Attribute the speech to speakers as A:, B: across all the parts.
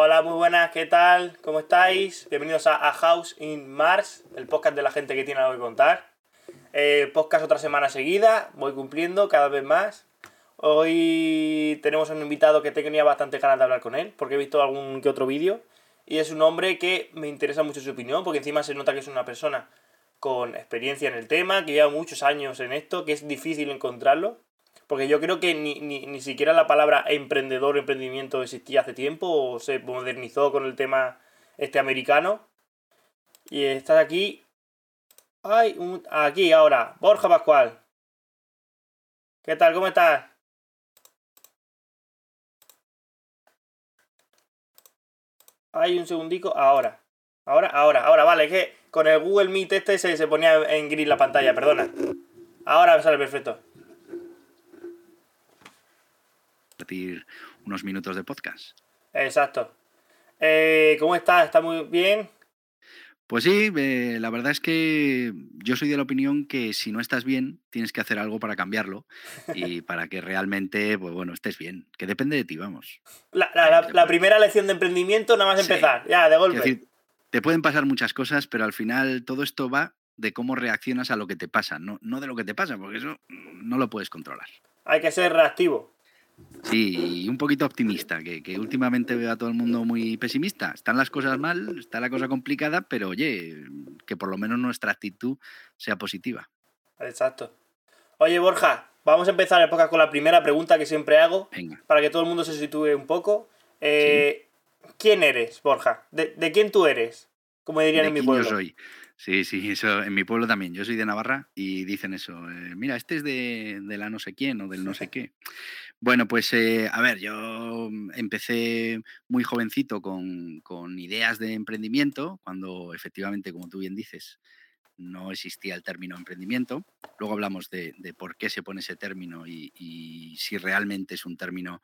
A: Hola, muy buenas, ¿qué tal? ¿Cómo estáis? Bienvenidos a, House in Mars, el podcast de la gente que tiene algo que contar. Eh, podcast otra semana seguida, voy cumpliendo cada vez más. Hoy tenemos un invitado que tenía bastante ganas de hablar con él, porque he visto algún que otro vídeo. Y es un hombre que me interesa mucho su opinión, porque encima se nota que es una persona con experiencia en el tema, que lleva muchos años en esto, que es difícil encontrarlo. Porque yo creo que ni, ni, ni siquiera la palabra emprendedor o emprendimiento existía hace tiempo o se modernizó con el tema este americano. Y estás aquí. Un- aquí ahora. Borja Pascual. ¿Qué tal? ¿Cómo estás? Ay, un segundico. Ahora. Ahora, ahora, ahora. Vale, es que con el Google Meet este se, se ponía en gris la pantalla, perdona. Ahora me sale perfecto.
B: Compartir unos minutos de podcast.
A: Exacto. Eh, ¿Cómo estás? ¿Está muy bien?
B: Pues sí, eh, la verdad es que yo soy de la opinión que si no estás bien, tienes que hacer algo para cambiarlo y para que realmente, pues bueno, estés bien. Que depende de ti, vamos.
A: La, la- la- la primera lección de emprendimiento, nada más
B: Sí.
A: empezar, ya, de golpe.
B: decir, te pueden pasar muchas cosas, pero al final todo esto va de cómo reaccionas a lo que te pasa, no, no de lo que te pasa, porque eso no lo puedes controlar.
A: Hay que ser reactivo.
B: Sí, y un poquito optimista, que, que últimamente veo a todo el mundo muy pesimista. Están las cosas mal, está la cosa complicada, pero oye, que por lo menos nuestra actitud sea positiva.
A: Exacto. Oye, Borja, vamos a empezar el podcast con la primera pregunta que siempre hago,
B: Venga.
A: para que todo el mundo se sitúe un poco. Eh, ¿Quién eres, Borja? ¿De, de quién tú eres? Como dirían
B: ¿De
A: en mi pueblo.
B: yo soy? Sí, sí, eso en mi pueblo también. Yo soy de Navarra y dicen eso. eh, Mira, este es de, de la no sé quién o del no sé qué. Bueno, pues eh, a ver, yo empecé muy jovencito con, con ideas de emprendimiento, cuando efectivamente, como tú bien dices, no existía el término emprendimiento. Luego hablamos de, de por qué se pone ese término y, y si realmente es un término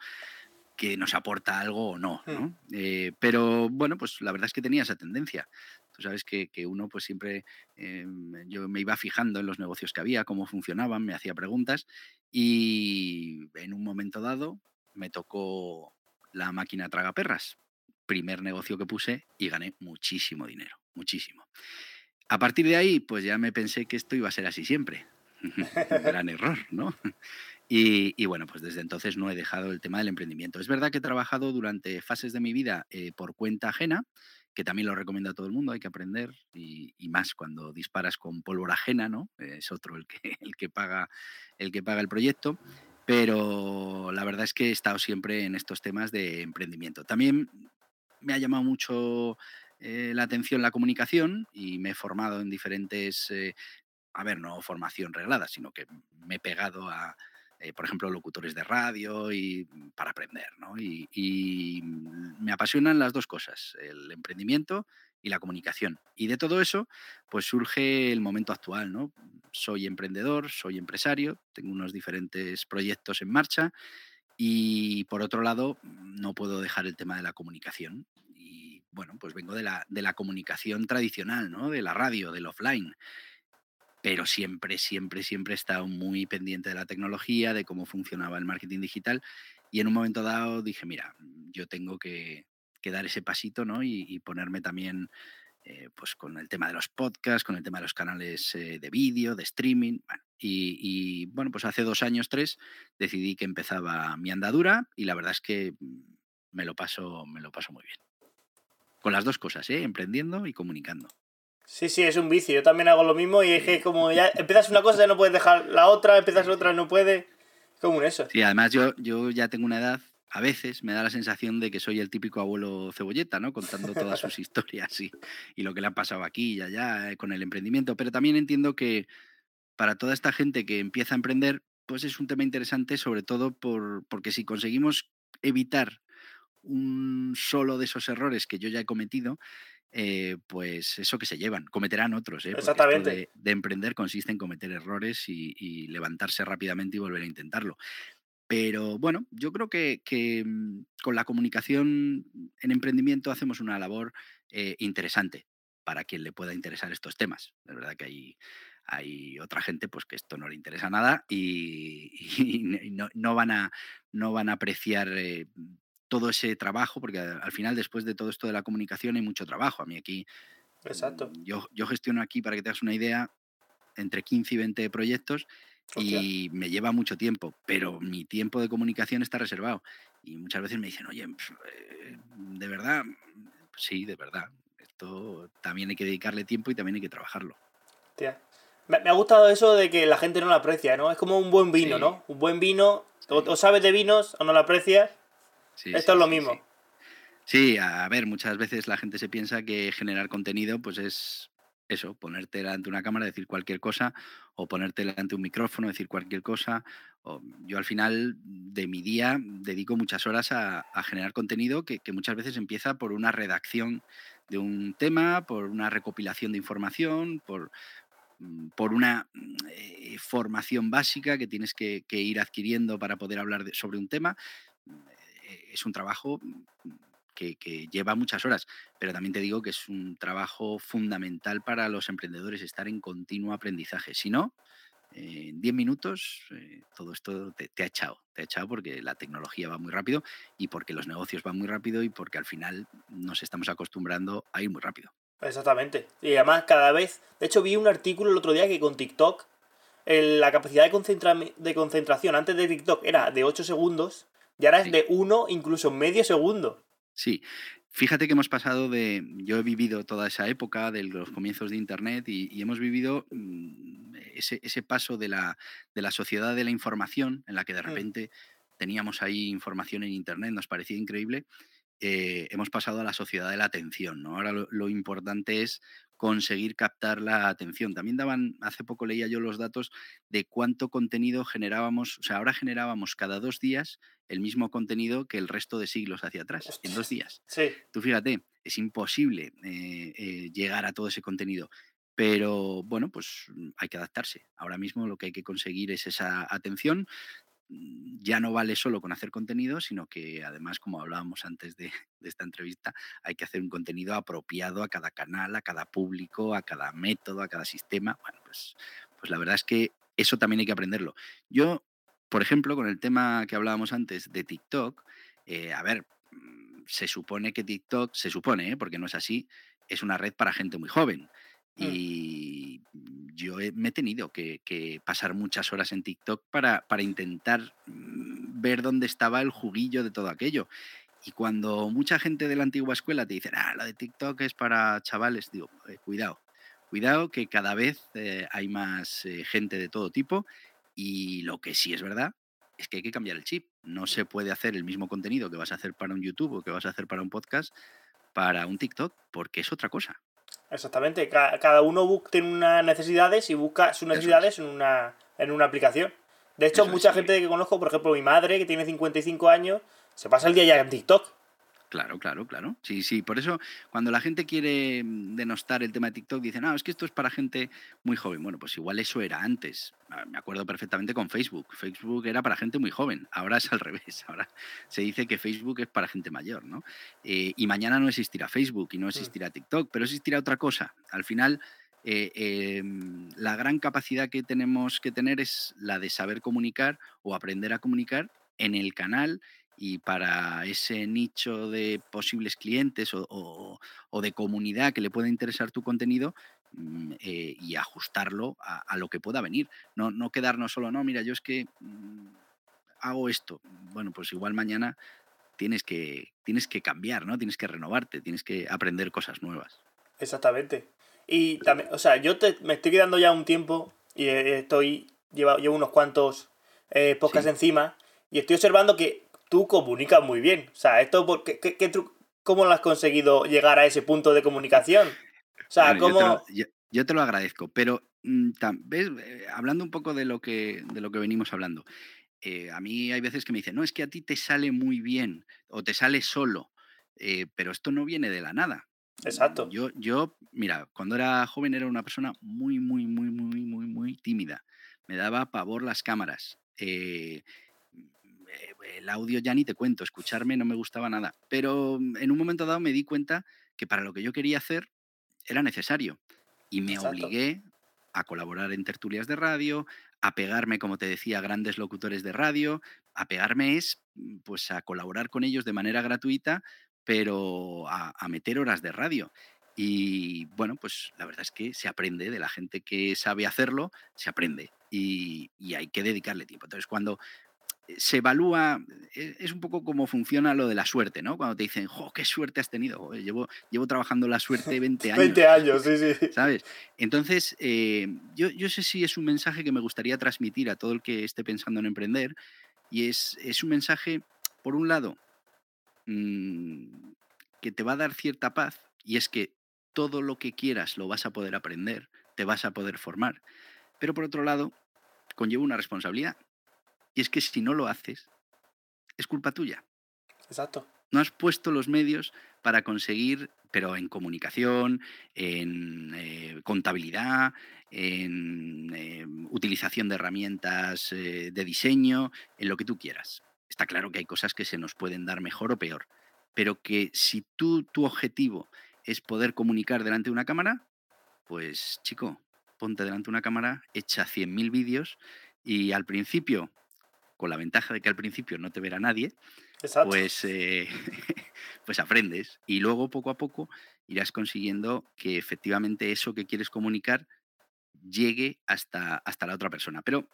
B: que nos aporta algo o no. ¿no? Eh, pero bueno, pues la verdad es que tenía esa tendencia. Tú sabes que, que uno pues siempre, eh, yo me iba fijando en los negocios que había, cómo funcionaban, me hacía preguntas y en un momento dado me tocó la máquina tragaperras, primer negocio que puse y gané muchísimo dinero, muchísimo. A partir de ahí, pues ya me pensé que esto iba a ser así siempre. Gran error, ¿no? Y, y bueno, pues desde entonces no he dejado el tema del emprendimiento. Es verdad que he trabajado durante fases de mi vida eh, por cuenta ajena, que también lo recomiendo a todo el mundo, hay que aprender, y, más cuando disparas con pólvora ajena, ¿no? Es otro el que, el que, paga, el que paga el proyecto. Pero la verdad es que he estado siempre en estos temas de emprendimiento. También me ha llamado mucho eh, la atención la comunicación y me he formado en diferentes, eh, a ver, no formación reglada, sino que me he pegado a, eh, por ejemplo, locutores de radio y para aprender, ¿no? Y, y, me apasionan las dos cosas, el emprendimiento y la comunicación. Y de todo eso, pues surge el momento actual, ¿no? Soy emprendedor, soy empresario, tengo unos diferentes proyectos en marcha y por otro lado, no puedo dejar el tema de la comunicación. Y bueno, pues vengo de la, de la comunicación tradicional, ¿no? De la radio, del offline pero siempre, siempre, siempre he estado muy pendiente de la tecnología, de cómo funcionaba el marketing digital. Y en un momento dado dije, mira, yo tengo que, dar ese pasito ¿no? y, ponerme también eh, pues con el tema de los podcasts, con el tema de los canales eh, de vídeo, de streaming. Y, bueno, pues hace dos años, tres, decidí que empezaba mi andadura y la verdad es que mm, me lo paso, me lo paso muy bien. Con las dos cosas, ¿eh? emprendiendo y comunicando.
A: Sí, sí, es un vicio. Yo también hago lo mismo y es que como ya empiezas una cosa ya no puedes dejar la otra, empiezas otra no puedes. Es como un eso.
B: Sí, además yo, yo ya tengo una edad, a veces me da la sensación de que soy el típico abuelo cebolleta, ¿no? Contando todas sus historias y, y lo que le ha pasado aquí y allá eh, con el emprendimiento. Pero también entiendo que para toda esta gente que empieza a emprender, pues es un tema interesante, sobre todo por, porque si conseguimos evitar un solo de esos errores que yo ya he cometido, eh, pues eso que se llevan, cometerán otros. ¿eh?
A: Exactamente.
B: De, de, emprender consiste en cometer errores y, y, levantarse rápidamente y volver a intentarlo. Pero bueno, yo creo que, que mm, con la comunicación en emprendimiento hacemos una labor eh, interesante para quien le pueda interesar estos temas. Es verdad que hay, hay otra gente pues que esto no le interesa nada y, y no, no, van a, no van a apreciar eh, todo ese trabajo, porque al final después de todo esto de la comunicación hay mucho trabajo. A mí aquí,
A: Exacto.
B: yo, yo gestiono aquí, para que te hagas una idea, entre 15 y 20 proyectos y me lleva mucho tiempo, pero mi tiempo de comunicación está reservado. Y muchas veces me dicen, oye, eh, de verdad, sí, de verdad. Esto también hay que dedicarle tiempo y también hay que trabajarlo.
A: Me, ha gustado eso de que la gente no lo aprecia, ¿no? Es como un buen vino, ¿no? Un buen vino, o, sabes de vinos o no lo aprecias. Esto es lo mismo.
B: Sí, a ver, muchas veces la gente se piensa que generar contenido pues es eso, ponerte delante de una cámara, decir cualquier cosa, o ponerte delante un micrófono, decir cualquier cosa. O, yo al final de mi día dedico muchas horas a, generar contenido que, muchas veces empieza por una redacción de un tema, por una recopilación de información, por, mm, por una eh, formación básica que tienes que, ir adquiriendo para poder hablar sobre un tema. Eh, es un trabajo que, lleva muchas horas, pero también te digo que es un trabajo fundamental para los emprendedores estar en continuo aprendizaje. Si no, en 10 minutos eh, todo esto te, ha echado, te ha echado porque la tecnología va muy rápido y porque los negocios van muy rápido y porque al final nos estamos acostumbrando a ir muy rápido.
A: Exactamente. Y además cada vez, de hecho vi un artículo el otro día que con TikTok la capacidad de, de concentración antes de TikTok era de 8 segundos y ahora es de 1, incluso medio segundo.
B: Sí, fíjate que hemos pasado de, yo he vivido toda esa época de los comienzos de Internet y, hemos vivido mm, ese, paso de la, de la sociedad de la información, en la que de mm. repente teníamos ahí información en Internet, nos parecía increíble, eh, hemos pasado a la sociedad de la atención. ¿no? Ahora lo, importante es conseguir captar la atención. También daban, hace poco leía yo los datos de cuánto contenido generábamos, o sea, ahora generábamos cada dos días el mismo contenido que el resto de siglos hacia atrás, en dos días.
A: Sí.
B: Tú fíjate, es imposible eh, eh, llegar a todo ese contenido. Pero bueno, pues hay que adaptarse. Ahora mismo lo que hay que conseguir es esa atención Mm, ya no vale solo con hacer contenido, sino que además, como hablábamos antes de, esta entrevista, hay que hacer un contenido apropiado a cada canal, a cada público, a cada método, a cada sistema. Bueno, pues, pues la verdad es que eso también hay que aprenderlo. Yo, por ejemplo, con el tema que hablábamos antes de TikTok, eh, a ver, mm, se supone que TikTok, se supone, ¿eh? porque no es así, es una red para gente muy joven. Mm. Y yo me he tenido que, pasar muchas horas en TikTok para, para intentar mm, ver dónde estaba el juguillo de todo aquello. Y cuando mucha gente de la antigua escuela te dice, ah, la de TikTok es para chavales, digo, eh, cuidado, cuidado que cada vez eh, hay más eh, gente de todo tipo y lo que sí es verdad es que hay que cambiar el chip. No se puede hacer el mismo contenido que vas a hacer para un YouTube o que vas a hacer para un podcast para un TikTok porque es otra cosa.
A: Exactamente, cada uno tiene unas necesidades y busca sus necesidades en una, en una aplicación. De hecho, mucha gente que conozco, por ejemplo, mi madre, que tiene 55 años, se pasa el día ya en TikTok.
B: Claro, claro, claro. Sí, sí. Por eso, cuando la gente quiere mm, denostar el tema de TikTok, dicen, no, es que esto es para gente muy joven. Bueno, pues igual eso era antes. Ah, me acuerdo perfectamente con Facebook. Facebook era para gente muy joven. Ahora es al revés. Ahora se dice que Facebook es para gente mayor, ¿no? Eh, y mañana no existirá Facebook y no mm. existirá TikTok, pero existirá otra cosa. Al final, eh, em, la gran capacidad que tenemos que tener es la de saber comunicar o aprender a comunicar en el canal y para ese nicho de posibles clientes o, de comunidad que le pueda interesar tu contenido mm, eh, y ajustarlo a, lo que pueda venir. No, no quedarnos solo, no, mira, yo es que mm, hago esto. Bueno, pues igual mañana tienes que, tienes que cambiar, ¿no? Tienes que renovarte, tienes que aprender cosas nuevas.
A: Exactamente. Y también, o sea, yo me estoy quedando ya un tiempo y estoy, llevo, llevo unos cuantos eh, podcasts encima y estoy observando que tú comunicas muy bien. O sea, esto, ¿qué, qué, ¿cómo lo has conseguido llegar a ese punto de comunicación? O sea, ¿cómo...?
B: Yo te, lo, agradezco, pero mm, ¿ves? Eh, hablando un poco de lo que, de lo que venimos hablando, eh, a mí hay veces que me dicen, no, es que a ti te sale muy bien o te sale solo, eh, pero esto no viene de la nada.
A: Exacto.
B: Yo, yo, mira, cuando era joven era una persona muy, muy, muy, muy, muy, muy tímida. Me daba pavor las cámaras. Eh, el audio ya ni te cuento, escucharme no me gustaba nada. Pero mm, en un momento dado me di cuenta que para lo que yo quería hacer era necesario. Y me obligué a colaborar en tertulias de radio, apegarme, como te decía, a grandes locutores de radio. Apegarme es mm, pues a colaborar con ellos de manera gratuita, pero a, meter horas de radio. Y bueno, pues la verdad es que se aprende de la gente que sabe hacerlo, se aprende y, y hay que dedicarle tiempo. Entonces, cuando se evalúa, e, es un poco como funciona lo de la suerte, ¿no? Cuando te dicen, ¡jo, qué suerte has tenido! llevo, llevo trabajando la suerte 20 años.
A: 20 años, sí, sí.
B: ¿Sabes? Entonces, eh, yo, yo sé si es un mensaje que me gustaría transmitir a todo el que esté pensando en emprender, y es, es un mensaje, por un lado, mm, que te va a dar cierta paz, y es que todo lo que quieras lo vas a poder aprender, te vas a poder formar, pero por otro lado, conlleva una responsabilidad y es que si no lo haces, es culpa tuya.
A: Exacto.
B: No has puesto los medios para conseguir, pero en comunicación, en eh, contabilidad, en eh, utilización de herramientas eh, de diseño, en lo que tú quieras. Está claro que hay cosas que se nos pueden dar mejor o peor, pero que si tú, tu objetivo es poder comunicar delante de una cámara, pues chico, ponte delante de una cámara, echa 100.000 vídeos y al principio con la ventaja de que al principio no te verá nadie, pues, eh, pues aprendes y luego poco a poco irás consiguiendo que efectivamente eso que quieres comunicar llegue hasta, hasta la otra persona. Pero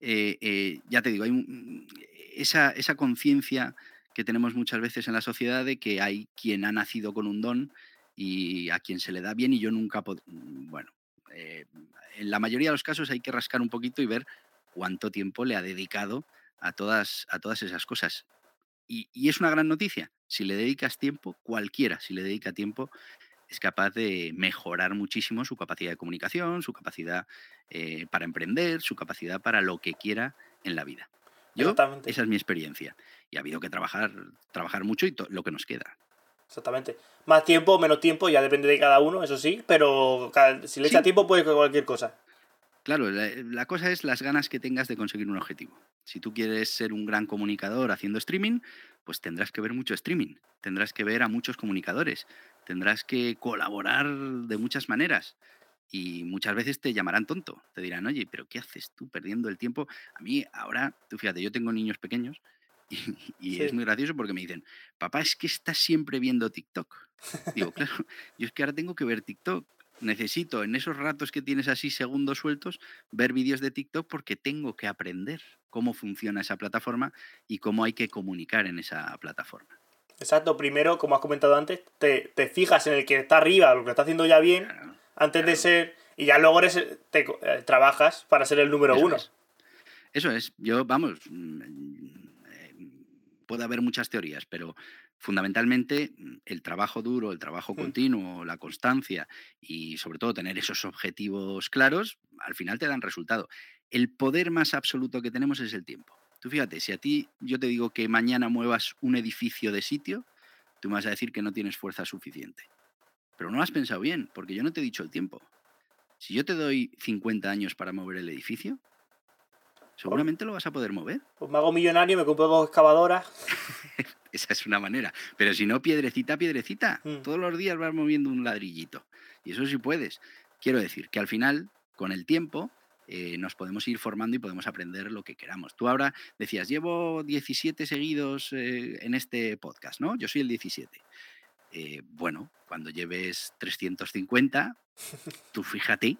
B: eh, eh, ya te digo, hay esa, esa conciencia que tenemos muchas veces en la sociedad de que hay quien ha nacido con un don y a quien se le da bien y yo nunca, bueno, en la mayoría de los casos hay que rascar un poquito y ver cuánto tiempo le ha dedicado a todas, a todas esas cosas. Y, es una gran noticia. Si le dedicas tiempo, cualquiera, si le dedica tiempo, es capaz de mejorar muchísimo su capacidad de comunicación, su capacidad eh, para emprender, su capacidad para lo que quiera en la vida. Yo, esa es mi experiencia. Y ha habido que trabajar, trabajar mucho y lo que nos queda.
A: Exactamente. Más tiempo o menos tiempo, ya depende de cada uno, eso sí, pero si le echa tiempo puede cualquier cosa.
B: Claro, la, cosa es las ganas que tengas de conseguir un objetivo. Si tú quieres ser un gran comunicador haciendo streaming, pues tendrás que ver mucho streaming, tendrás que ver a muchos comunicadores, tendrás que colaborar de muchas maneras. Y muchas veces te llamarán tonto, te dirán, oye, pero ¿qué haces tú perdiendo el tiempo? A mí ahora, tú fíjate, yo tengo niños pequeños y, es muy gracioso porque me dicen, papá, es que estás siempre viendo TikTok. Digo, claro, yo es que ahora tengo que ver TikTok necesito en esos ratos que tienes así segundos sueltos ver vídeos de TikTok porque tengo que aprender cómo funciona esa plataforma y cómo hay que comunicar en esa plataforma.
A: Exacto, primero, como has comentado antes, te, fijas en el que está arriba, lo que está haciendo ya bien, antes de ser, y ya luego eres, te, eh, trabajas para ser el número uno.
B: Eso es, yo, vamos, mm, eh, puede haber muchas teorías, pero fundamentalmente mm, el trabajo duro, el trabajo mm. continuo, la constancia y sobre todo tener esos objetivos claros, al final te dan resultado. El poder más absoluto que tenemos es el tiempo. Tú fíjate, si a ti yo te digo que mañana muevas un edificio de sitio, tú me vas a decir que no tienes fuerza suficiente. Pero no has pensado bien, porque yo no te he dicho el tiempo. Si yo te doy 50 años para mover el edificio, seguramente lo vas a poder mover.
A: Pues me hago millonario, me compro dos excavadoras.
B: Esa es una manera. Pero si no, piedrecita, piedrecita. Mm. Todos los días vas moviendo un ladrillito. Y eso sí puedes. Quiero decir que al final, con el tiempo, eh, nos podemos ir formando y podemos aprender lo que queramos. Tú ahora decías, llevo 17 seguidos eh, en este podcast, ¿no? Yo soy el 17. Eh, bueno, cuando lleves 350, tú fíjate.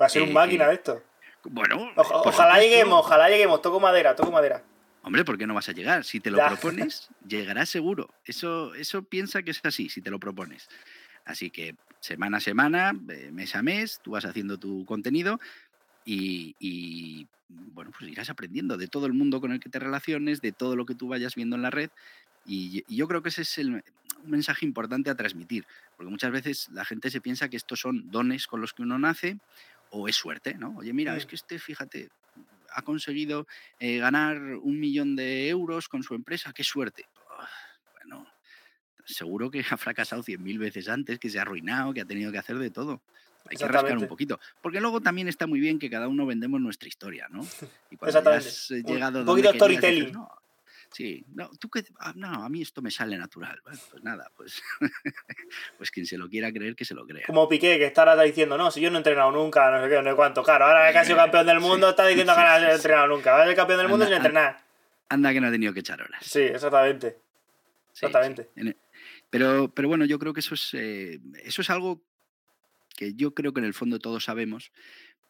A: Va a ser un máquina esto.
B: Bueno.
A: ojalá lleguemos, ojalá lleguemos. Toco madera, toco madera.
B: Hombre, ¿por qué no vas a llegar? Si te lo propones, llegarás seguro. Eso, eso piensa que es así, si te lo propones. Así que semana a semana, eh, mes a mes, tú vas haciendo tu contenido y, bueno, pues irás aprendiendo de todo el mundo con el que te relaciones, de todo lo que tú vayas viendo en la red. Y, yo creo que ese es el, un mensaje importante a transmitir, porque muchas veces la gente se piensa que estos son dones con los que uno nace o es suerte, ¿no? Oye, mira, es que este, fíjate, ha conseguido eh, ganar un millón de euros con su empresa, qué suerte. bueno, seguro que ha fracasado cien mil veces antes, que se ha arruinado, que ha tenido que hacer de todo. Hay que rascar un poquito. Porque luego también está muy bien que cada uno vendemos nuestra historia, ¿no?
A: Y cuando has llegado un poquito storytelling.
B: Sí, no, tú qué, ah, no, a mí esto me sale natural. Bueno, pues nada, pues, pues quien se lo quiera creer, que se lo crea.
A: Como Piqué, que está ahora diciendo, no, si yo no he entrenado nunca, no sé qué, no sé cuánto. Claro, ahora que ha sido campeón del mundo, está diciendo que no ha entrenado nunca. Va a ser campeón del mundo
B: Anda,
A: sin entrenar.
B: Anda que no ha tenido que echar horas.
A: Sí, exactamente.
B: Sí,
A: Exactamente.
B: sí. En e- Pero, pero bueno, yo creo que eso es, eh, eso es algo que yo creo que en el fondo todos sabemos,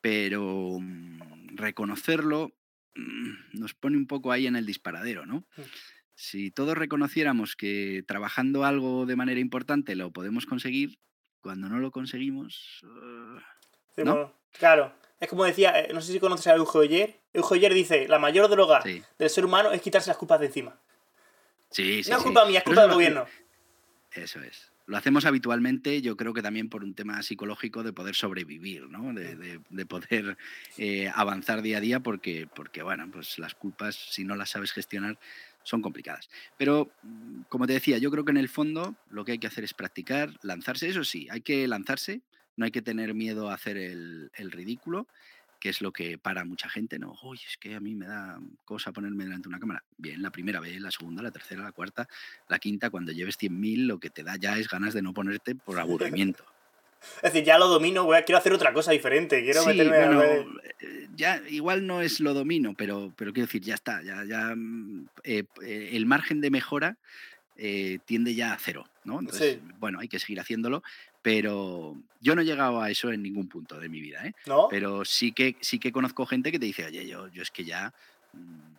B: pero mm, reconocerlo nos pone un poco ahí en el disparadero, ¿no?
A: Mm.
B: Si todos reconociéramos que trabajando algo de manera importante lo podemos conseguir, cuando no lo conseguimos...
A: Sí,
B: ¿No?
A: bueno, claro. Es como decía, eh, no sé si conoces a. Eugenio Oyer dice, la mayor droga
B: sí,
A: del ser humano es quitarse las culpas de encima.
B: sí, sí.
A: no es
B: sí.
A: culpa mía, es culpa del gobierno.
B: Eso es. Lo hacemos habitualmente, yo creo que también por un tema psicológico de poder sobrevivir, ¿no? De, de- de poder eh, avanzar día a día, porque, porque, bueno, pues las culpas, si no las sabes gestionar, son complicadas. Pero, mm, como te decía, yo creo que en el fondo lo que hay que hacer es practicar, lanzarse. Eso sí, hay que lanzarse, no hay que tener miedo a hacer el, el ridículo, que es lo que para mucha gente, ¿no? Uy, es que a mí me da cosa ponerme delante de una cámara. Bien, la primera vez, la segunda, la tercera, la cuarta, la quinta, cuando lleves 100.000, lo que te da ya es ganas de no ponerte por aburrimiento.
A: Es decir, ya lo domino, voy a- quiero hacer otra cosa diferente. Quiero
B: Sí,
A: meterme
B: bueno, eh, ya igual no es lo domino, pero, pero quiero decir, ya está, ya, ya mm, eh, eh, el margen de mejora eh, tiende ya a cero, ¿no? Entonces,
A: Sí.
B: bueno, hay que seguir haciéndolo, pero yo no he llegado a eso en ningún punto de mi vida, ¿eh?
A: ¿No?
B: Pero sí que, sí que conozco gente que te dice, oye, yo, yo es que ya mm,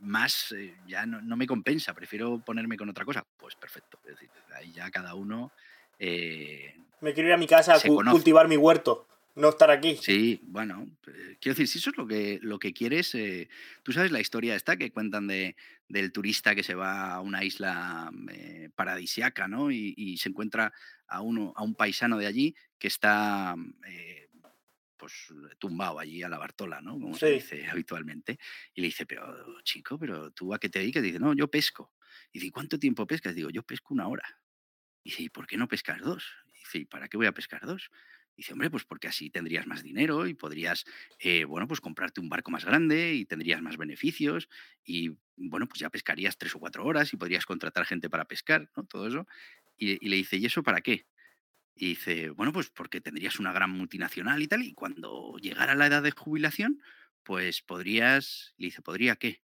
B: más, eh, ya no, no me compensa, prefiero ponerme con otra cosa. Pues perfecto, es decir, ahí ya cada uno... eh,
A: Me quiero ir a mi casa a
B: se
A: cu-
B: conoce.
A: cultivar mi huerto. No estar aquí.
B: Sí, bueno, eh, quiero decir, si eso es lo que, lo que quieres, eh, tú sabes la historia esta que cuentan de, del turista que se va a una isla eh, paradisiaca, ¿no? Y, y se encuentra a, uno, a un paisano de allí que está eh, pues tumbado allí a la Bartola, ¿no? Como se dice habitualmente. Y le dice, pero chico, pero tú a qué te dedicas? dice, no, yo pesco. Y dice, "¿Y ¿cuánto tiempo pescas? Digo, yo pesco una hora. Y dice, ¿y por qué no pescas dos? Y dice, ¿y para qué voy a pescar dos? Dice, hombre, pues porque así tendrías más dinero y podrías, eh, bueno, pues comprarte un barco más grande y tendrías más beneficios y, bueno, pues ya pescarías tres o cuatro horas y podrías contratar gente para pescar, ¿no? Todo eso. Y, le dice, ¿y eso para qué? Y dice, bueno, pues porque tendrías una gran multinacional y tal, y cuando llegara la edad de jubilación, pues podrías, le dice, ¿podría qué?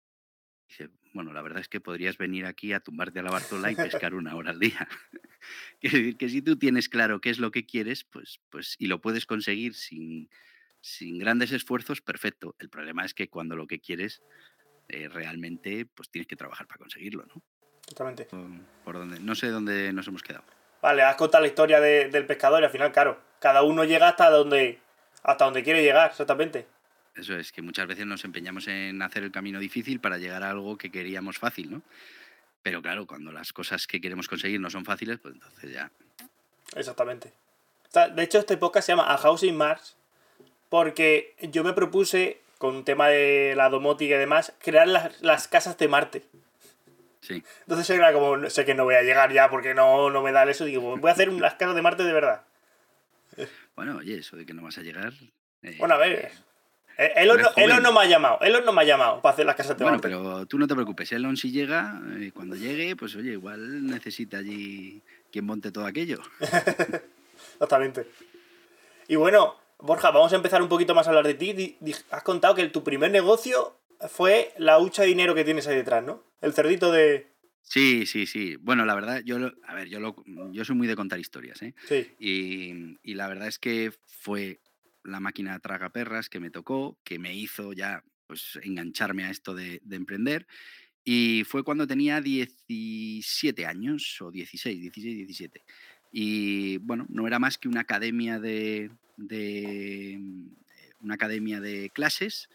B: Dice, bueno, la verdad es que podrías venir aquí a tumbarte a la Bartola y pescar una hora al día. Quiero decir que si tú tienes claro qué es lo que quieres, pues, pues y lo puedes conseguir sin, sin grandes esfuerzos, perfecto. El problema es que cuando lo que quieres eh, realmente, pues tienes que trabajar para conseguirlo, ¿no?
A: Totalmente.
B: Por, por donde, no sé dónde nos hemos quedado.
A: Vale, has contado la historia de- del pescador y al final, claro, cada uno llega hasta donde, hasta donde quiere llegar, exactamente.
B: Eso es, que muchas veces nos empeñamos en hacer el camino difícil para llegar a algo que queríamos fácil, ¿no? Pero claro, cuando las cosas que queremos conseguir no son fáciles, pues entonces ya.
A: Exactamente. De hecho, este podcast se llama A House in Mars porque yo me propuse, con un tema de la domótica y demás, crear las, las casas de Marte.
B: Sí.
A: Entonces era como, sé que no voy a llegar ya porque no, no me da eso, digo, voy a hacer las casas de Marte de verdad.
B: Bueno, oye, eso de que no vas a llegar. eh,
A: Bueno, a ver, Elon,
B: Eres
A: no, Elon no me ha llamado, Elon no me ha llamado para hacer las casas de
B: Bueno,
A: Marte.
B: pero tú no te preocupes, Elon si llega, eh, cuando llegue, pues oye, igual necesita allí quien monte todo aquello.
A: Exactamente. Y bueno, Borja, vamos a empezar un poquito más a hablar de ti. Has contado que tu primer negocio fue la hucha de dinero que tienes ahí detrás, ¿no? El cerdito de...
B: Sí, sí, sí. Bueno, la verdad, yo, lo- a ver, yo, lo- yo soy muy de contar historias, ¿eh?
A: Sí,
B: Y, y la verdad es que fue la máquina tragaperras que me tocó, que me hizo ya pues, engancharme a esto de, de emprender. Y fue cuando tenía 17 años, o 16, 16, 17. Y bueno, no era más que una academia de, de, mm, una academia de clases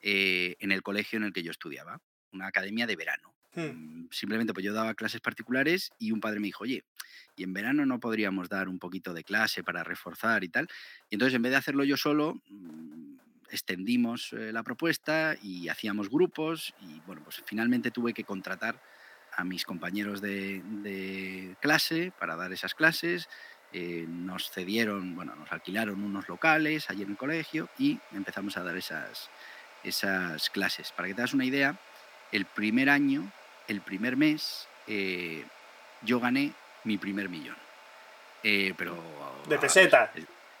B: eh, en el colegio en el que yo estudiaba, una academia de verano.
A: Hmm.
B: Mm, Simplemente pues yo daba clases particulares y un padre me dijo, oye, y en verano no podríamos dar un poquito de clase para reforzar y tal. Y entonces en vez de hacerlo yo solo, mm, extendimos eh, la propuesta y hacíamos grupos y bueno, pues finalmente tuve que contratar a mis compañeros de, clase para dar esas clases. eh, nos cedieron, bueno, nos alquilaron unos locales allí en el colegio y empezamos a dar esas, esas clases. Para que te das una idea, el primer año, el primer mes, eh, yo gané mi primer millón. Eh, pero...
A: De pesetas.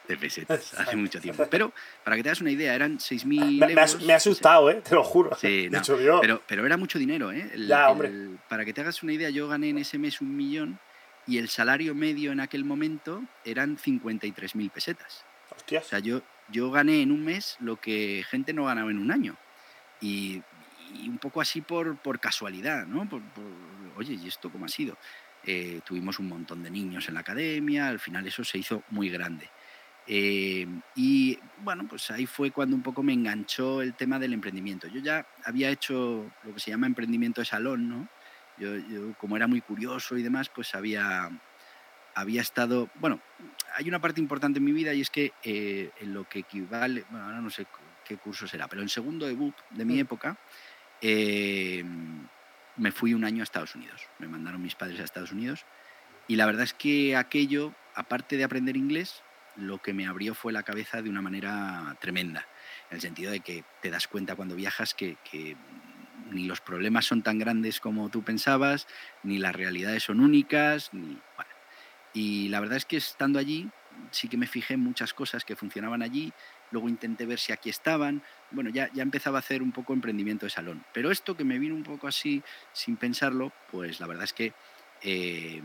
B: De pesetas, hace mucho tiempo. Pero, para que te hagas una idea, eran 6.000
A: me,
B: euros.
A: Me ha asustado, ¿eh? Te lo juro.
B: Sí, no, pero, pero era mucho dinero, ¿eh?
A: ya, hombre.
B: para que te hagas una idea, yo gané en ese mes un millón y el salario medio en aquel momento eran 53.000 pesetas.
A: Hostias.
B: O sea, yo, yo gané en un mes lo que gente no ganaba en un año. Y, un poco así por, por casualidad, ¿no? Oye, ¿y esto cómo ha sido? Eh, tuvimos un montón de niños en la academia, al final eso se hizo muy grande. Eh, y bueno, pues ahí fue cuando un poco me enganchó el tema del emprendimiento. Yo ya había hecho lo que se llama emprendimiento de salón, ¿no? Yo, como era muy curioso y demás, pues había, había estado, bueno, hay una parte importante en mi vida y es que eh, en lo que equivale, bueno, ahora no sé qué curso será, pero en segundo debut de mi mm. época, eh, me fui un año a Estados Unidos. Me mandaron mis padres a Estados Unidos. Y la verdad es que aquello, aparte de aprender inglés, lo que me abrió fue la cabeza de una manera tremenda, en el sentido de que te das cuenta cuando viajas que, ni los problemas son tan grandes como tú pensabas, ni las realidades son únicas, ni, y la verdad es que estando allí sí que me fijé en muchas cosas que funcionaban allí, luego intenté ver si aquí estaban, bueno, ya, ya empezaba a hacer un poco emprendimiento de salón. Pero esto que me vino un poco así, sin pensarlo, pues la verdad es que eh,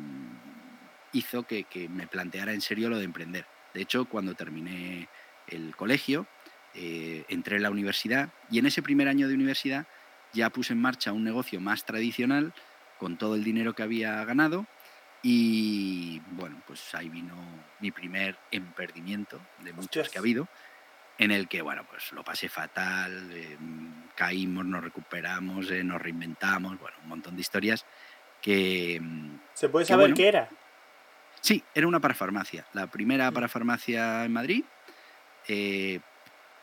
B: hizo que, que, me planteara en serio lo de emprender. De hecho, cuando terminé el colegio, eh, entré en la universidad y en ese primer año de universidad ya puse en marcha un negocio más tradicional con todo el dinero que había ganado y bueno, pues ahí vino mi primer emprendimiento de muchos que ha habido, en el que, bueno, pues lo pasé fatal, eh, caímos, nos recuperamos, eh, nos reinventamos, bueno, un montón de historias que... Mm,
A: ¿Se puede saber qué era?
B: Sí, era una parafarmacia, la primera parafarmacia en Madrid, eh,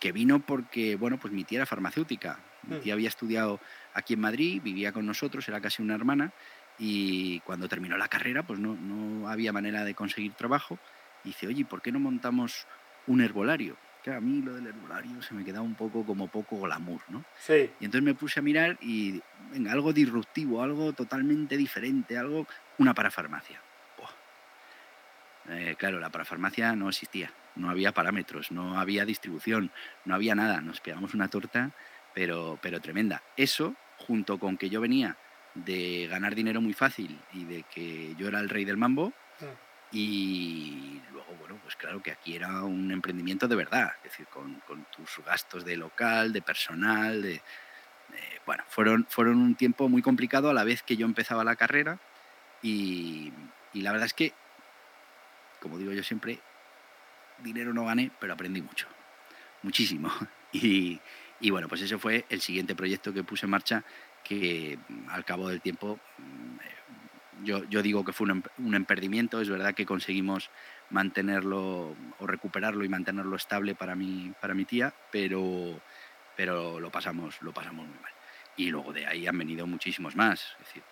B: que vino porque, bueno, pues mi tía era farmacéutica, mi mm. tía había estudiado aquí en Madrid, vivía con nosotros, era casi una hermana, y cuando terminó la carrera, pues no, no había manera de conseguir trabajo. Y dice, oye, ¿por qué no montamos un herbolario? Que a mí lo del herbolario se me quedaba un poco como poco glamour, ¿no?
A: Sí.
B: Y entonces me puse a mirar y, venga, algo disruptivo, algo totalmente diferente, algo, una parafarmacia. Eh, claro, la parafarmacia no existía, no había parámetros, no había distribución, no había nada, nos pegamos una torta, pero, pero tremenda. Eso, junto con que yo venía de ganar dinero muy fácil y de que yo era el rey del mambo. Mm. Y luego, bueno, pues claro que aquí era un emprendimiento de verdad, es decir, con, tus gastos de local, de personal, de, bueno, fueron, fueron un tiempo muy complicado a la vez que yo empezaba la carrera y, y la verdad es que, como digo yo siempre, dinero no gané, pero aprendí mucho, muchísimo. Y, y bueno, pues ese fue el siguiente proyecto que puse en marcha que mm, al cabo del tiempo mm, eh, yo, digo que fue un, un emperdimiento, es verdad que conseguimos mantenerlo o recuperarlo y mantenerlo estable para mi, para mi tía, pero, pero lo, pasamos, lo pasamos muy mal. Y luego de ahí han venido muchísimos más, es decir,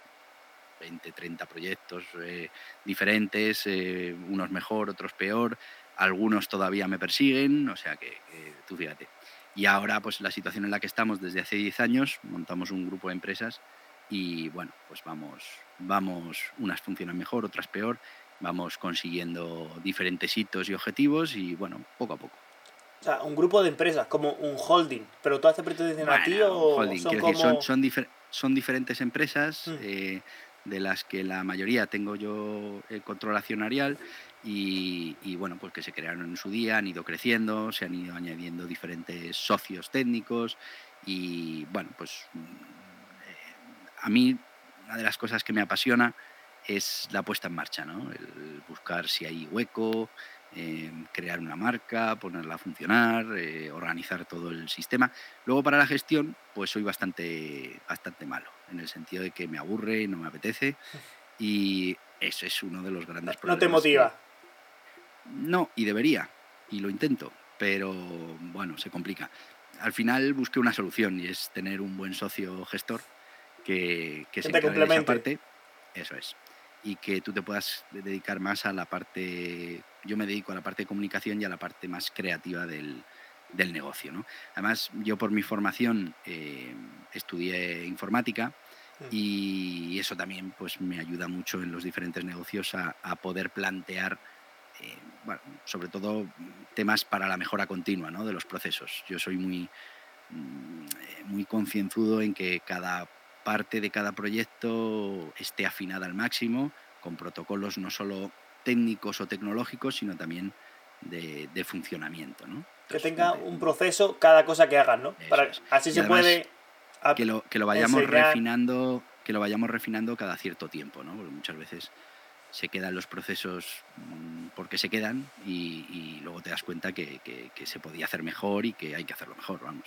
B: 20, 30 proyectos eh, diferentes, eh, unos mejor, otros peor, algunos todavía me persiguen, o sea que tú fíjate. Y ahora, pues la situación en la que estamos desde hace 10 años, montamos un grupo de empresas y bueno, pues vamos, vamos, unas funcionan mejor, otras peor, vamos consiguiendo diferentes hitos y objetivos y bueno, poco a poco.
A: O sea, un grupo de empresas, como un holding, pero tú haces pretensas a ti o
B: holding, son, como... decir, son, son, diferentes empresas mm. eh, de las que la mayoría tengo yo el control accionarial y, bueno, pues que se crearon en su día, han ido creciendo, se han ido añadiendo diferentes socios técnicos y bueno, pues eh, a mí una de las cosas que me apasiona es la puesta en marcha, ¿no? El buscar si hay hueco, eh, crear una marca, ponerla a funcionar, eh, organizar todo el sistema. Luego para la gestión, pues soy bastante, bastante malo, en el sentido de que me aburre, no me apetece y eso es uno de los grandes problemas.
A: No te motiva.
B: No, y debería, y lo intento, pero bueno, se complica. Al final busqué una solución y es tener un buen socio gestor que, que, se encargue de esa parte. Eso es. Y que tú te puedas dedicar más a la parte. Yo me dedico a la parte de comunicación y a la parte más creativa del, del negocio. ¿no? Además, yo por mi formación eh, estudié informática
A: Mm.
B: y eso también pues, me ayuda mucho en los diferentes negocios a, a poder plantear, eh, bueno, sobre todo temas para la mejora continua ¿no? de los procesos. Yo soy muy, mm, eh, muy concienzudo en que cada parte de cada proyecto esté afinada al máximo, con protocolos no solo técnicos o tecnológicos, sino también de, de funcionamiento. ¿no?
A: Que tenga un proceso cada cosa que hagas, ¿no? Para, así
B: Y
A: se
B: además,
A: puede...
B: que lo, que lo vayamos
A: enseñar-
B: refinando que lo vayamos refinando cada cierto tiempo ¿no? porque muchas veces se quedan los procesos mm, porque se quedan y, y luego te das cuenta que, que- que se podía hacer mejor y que hay que hacerlo mejor vamos.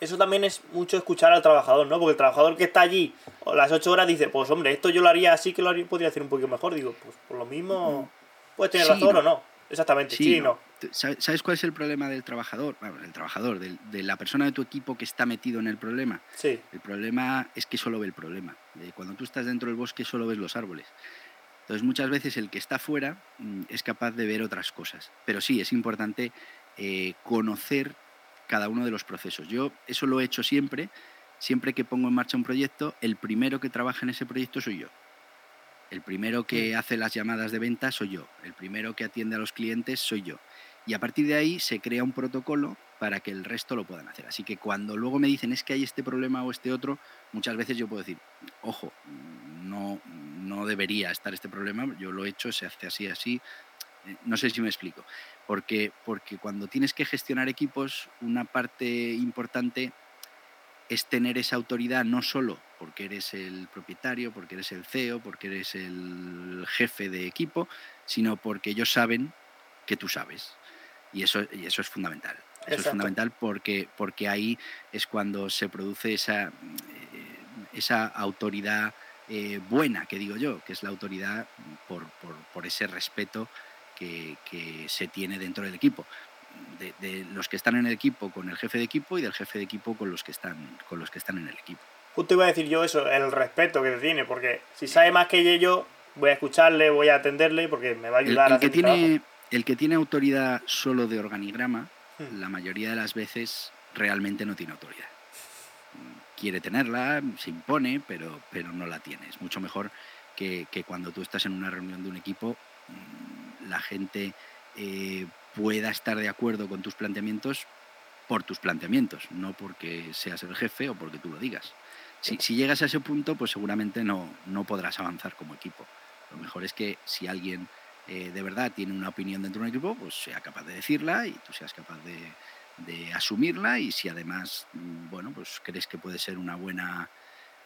A: Eso también es mucho escuchar al trabajador, ¿no? Porque el trabajador que está allí a las 8 horas dice, pues hombre, esto yo lo haría así que lo haría, podría hacer un poquito mejor. Digo, pues por lo mismo, puedes tener
B: Sí,
A: razón
B: no.
A: o no. Exactamente, sí,
B: ¿no? ¿Sabes cuál es el problema del trabajador? Bueno, el trabajador, del- de la persona de tu equipo que está metido en el problema.
A: Sí,
B: El problema es que solo ve el problema. Eh, Cuando tú estás dentro del bosque solo ves los árboles. Entonces muchas veces el que está fuera mm, es capaz de ver otras cosas. Pero sí, es importante eh, conocer cada uno de los procesos. Yo eso lo he hecho siempre. Siempre que pongo en marcha un proyecto, el primero que trabaja en ese proyecto soy yo. El primero que hace las llamadas de venta soy yo. El primero que atiende a los clientes soy yo. Y a partir de ahí se crea un protocolo para que el resto lo puedan hacer. Así que cuando luego me dicen es que hay este problema o este otro, muchas veces yo puedo decir, ojo, no, no debería estar este problema, yo lo he hecho, se hace así, así. Eh, No sé si me explico. Porque, porque cuando tienes que gestionar equipos, una parte importante es tener esa autoridad no solo porque eres el propietario, porque eres el CEO, porque eres el jefe de equipo, sino porque ellos saben que tú sabes. Y eso, y eso es fundamental. Eso es fundamental porque, porque ahí es cuando se produce esa, eh, esa autoridad eh, buena, que digo yo, que es la autoridad por, por- por ese respeto que, que se tiene dentro del equipo. De, de los que están en el equipo con el jefe de equipo y del jefe de equipo con los que están, con los que están en el equipo.
A: justo iba a decir yo eso, el respeto que te tiene, porque si sabe más que yo, voy a escucharle, voy a atenderle, porque me va a ayudar
B: el
A: a
B: que
A: trabajo.
B: tiene, el que tiene autoridad solo de organigrama,
A: Hmm.
B: la mayoría de las veces realmente no tiene autoridad. Quiere tenerla, se impone, pero, pero no la tiene. Es mucho mejor que, que cuando tú estás en una reunión de un equipo, mm, la gente eh, pueda estar de acuerdo con tus planteamientos por tus planteamientos, no porque seas el jefe o porque tú lo digas. Si, si llegas a ese punto, pues seguramente no, no podrás avanzar como equipo. Lo mejor es que si alguien eh, de verdad tiene una opinión dentro de un equipo, pues sea capaz de decirla y tú seas capaz de, de asumirla y si además, mm, bueno, pues crees que puede ser una buena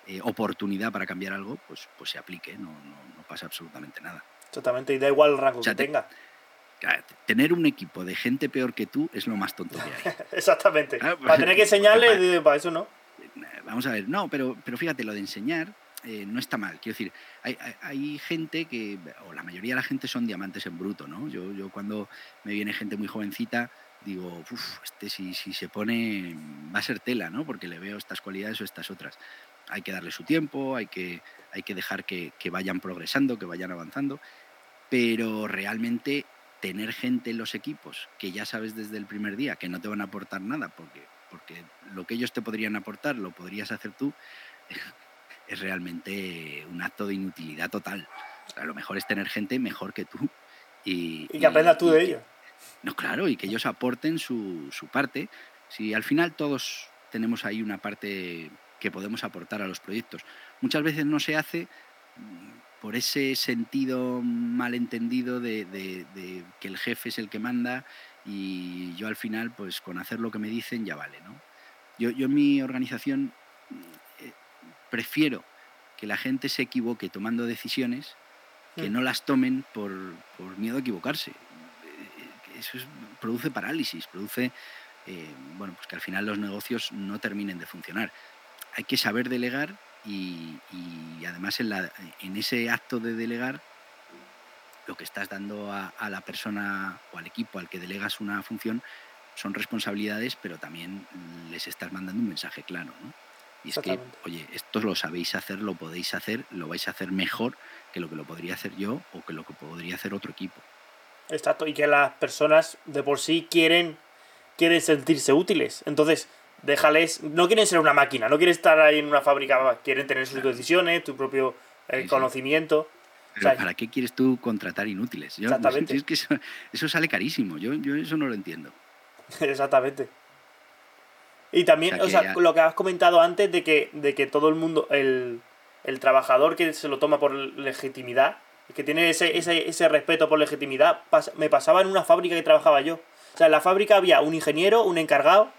B: eh, oportunidad para cambiar algo, pues, pues se aplique, no, no, no pasa absolutamente nada.
A: Exactamente, y da igual el rango
B: O sea,
A: que
B: te-
A: tenga.
B: Tener un equipo de gente peor que tú es lo más tonto que hay.
A: Exactamente.
B: Ah,
A: para tener que enseñarle,
B: porque
A: dice, para eso no.
B: Eh, Vamos a ver, no, pero, pero fíjate, lo de enseñar eh, no está mal. Quiero decir, hay, hay- hay gente que, o la mayoría de la gente son diamantes en bruto, ¿no? Yo, yo cuando me viene gente muy jovencita, digo, uff, este si, si se pone, va a ser tela, ¿no? Porque le veo estas cualidades o estas otras. Hay que darle su tiempo, hay que, hay que dejar que, que vayan progresando, que vayan avanzando, pero realmente tener gente en los equipos que ya sabes desde el primer día que no te van a aportar nada, porque, porque lo que ellos te podrían aportar lo podrías hacer tú, es realmente un acto de inutilidad total. O sea, lo mejor es tener gente mejor que tú. Y,
A: Y que aprendas tú
B: y
A: de ello.
B: No, claro, y que ellos aporten su, su parte. Si al final todos tenemos ahí una parte que podemos aportar a los proyectos. Muchas veces no se hace mm, por ese sentido malentendido de, de- de que el jefe es el que manda y yo al final, pues con hacer lo que me dicen ya vale, ¿no? Yo, yo en mi organización mm, eh, prefiero que la gente se equivoque tomando decisiones que
A: Mm.
B: no las tomen por, por miedo a equivocarse. Eso es- produce parálisis, produce eh, bueno, pues que al final los negocios no terminen de funcionar. Hay que saber delegar y, y además en, la- en ese acto de delegar lo que estás dando a, a la persona o al equipo al que delegas una función son responsabilidades, pero también les estás mandando un mensaje claro. ¿no? Y es que, oye, esto lo sabéis hacer, lo podéis hacer, lo vais a hacer mejor que lo que lo podría hacer yo o que lo que podría hacer otro equipo.
A: Exacto, y que las personas de por sí quieren quieren sentirse útiles. Entonces, déjales, no quieren ser una máquina, no quieren estar ahí en una fábrica, quieren tener sus decisiones, tu propio eh, conocimiento.
B: Pero ¿para qué quieres tú contratar inútiles? exactamente. Es que eso, sale carísimo, yo, yo eso no lo entiendo.
A: exactamente. Y también, o sea, lo que has comentado antes de que, de que todo el mundo, el, el trabajador que se lo toma por legitimidad, que tiene ese, ese, ese respeto por legitimidad, me pasaba en una fábrica que trabajaba yo. O sea, en la fábrica había un ingeniero, un encargado,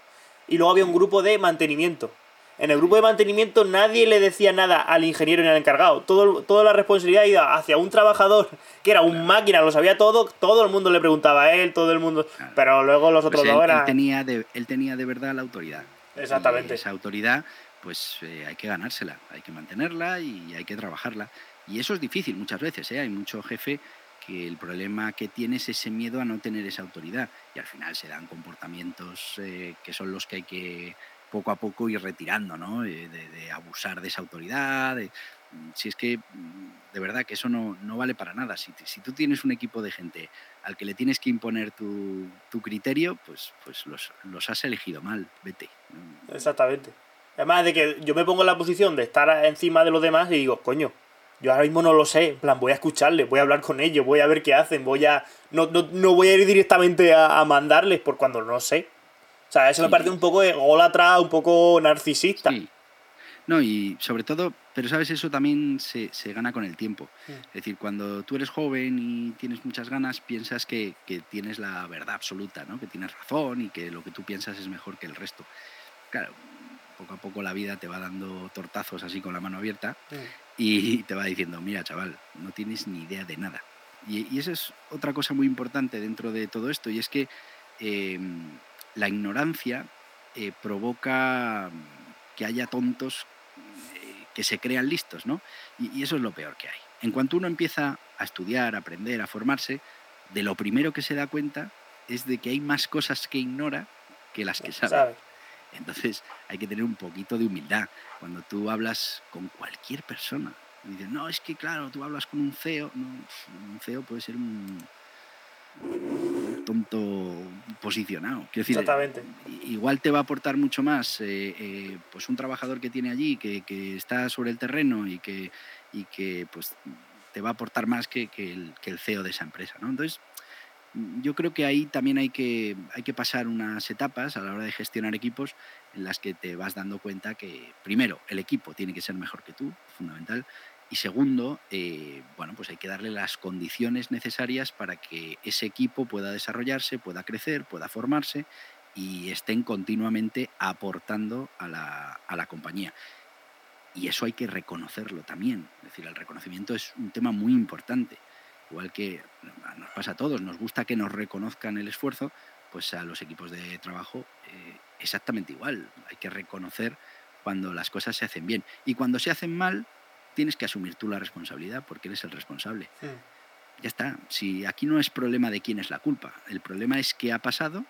A: y luego había un grupo de mantenimiento. En el grupo de mantenimiento nadie le decía nada al ingeniero ni al encargado. Todo, toda la responsabilidad iba hacia un trabajador que era un máquina, lo sabía todo, todo el mundo le preguntaba a él, todo el mundo... Pero luego los otros
B: pues
A: dos eran...
B: Él tenía, de, él tenía de verdad la autoridad.
A: Exactamente.
B: esa autoridad, pues eh, hay que ganársela, hay que mantenerla y hay que trabajarla. Y eso es difícil muchas veces, ¿eh? Hay mucho jefe que el problema que tiene es ese miedo a no tener esa autoridad y al final se dan comportamientos eh, que son los que hay que poco a poco ir retirando, ¿no? Eh, de, abusar de esa autoridad. Mm, si es que mm, de verdad que eso no, vale para nada. Si, si, tú tienes un equipo de gente al que le tienes que imponer tu, criterio, pues, pues los, los, has elegido mal, vete.
A: Exactamente. Además de que yo me pongo en la posición de estar encima de los demás y digo, coño, yo ahora mismo no lo sé, en plan, voy a escucharles, voy a hablar con ellos, voy a ver qué hacen, voy a. No, no, voy a ir directamente a, mandarles por cuando no sé. O sea, eso me parece un poco ególatra, un poco narcisista. Sí.
B: No, y sobre todo, pero sabes, eso también se, gana con el tiempo. Es decir, cuando tú eres joven y tienes muchas ganas, piensas que, tienes la verdad absoluta, ¿no? que tienes razón y que lo que tú piensas es mejor que el resto. Claro, poco a poco la vida te va dando tortazos así con la mano abierta y te va diciendo, mira chaval, no tienes ni idea de nada. Y, y esa es otra cosa muy importante dentro de todo esto, y es que em, la ignorancia eh, provoca que haya tontos eh, que se crean listos, ¿no? Y, eso es lo peor que hay. En cuanto uno empieza a estudiar, a aprender, a formarse, de lo primero que se da cuenta es de que hay más cosas que ignora que las que sabe. Entonces hay que tener un poquito de humildad. Cuando tú hablas con cualquier persona, y dices, no, es que claro, tú hablas con un CEO, no, un CEO puede ser un, tonto posicionado.
A: Exactamente.
B: Igual te va a aportar mucho más eh, eh, pues un trabajador que tiene allí, que, está sobre el terreno y que, y que pues, te va a aportar más que, el, que el CEO de esa empresa. ¿no? Entonces, yo creo que ahí también hay que, hay que pasar unas etapas a la hora de gestionar equipos en las que te vas dando cuenta que, primero, el equipo tiene que ser mejor que tú, fundamental, y segundo, eh, bueno, pues hay que darle las condiciones necesarias para que ese equipo pueda desarrollarse, pueda crecer, pueda formarse y estén continuamente aportando a la, a la compañía. Y eso hay que reconocerlo también. Es decir, el reconocimiento es un tema muy importante. Igual que nos pasa a todos, nos gusta que nos reconozcan el esfuerzo, pues a los equipos de trabajo eh, exactamente igual. Hay que reconocer cuando las cosas se hacen bien. Y cuando se hacen mal, tienes que asumir tú la responsabilidad porque eres el responsable. Ya está. Si aquí no es problema de quién es la culpa, el problema es qué ha pasado,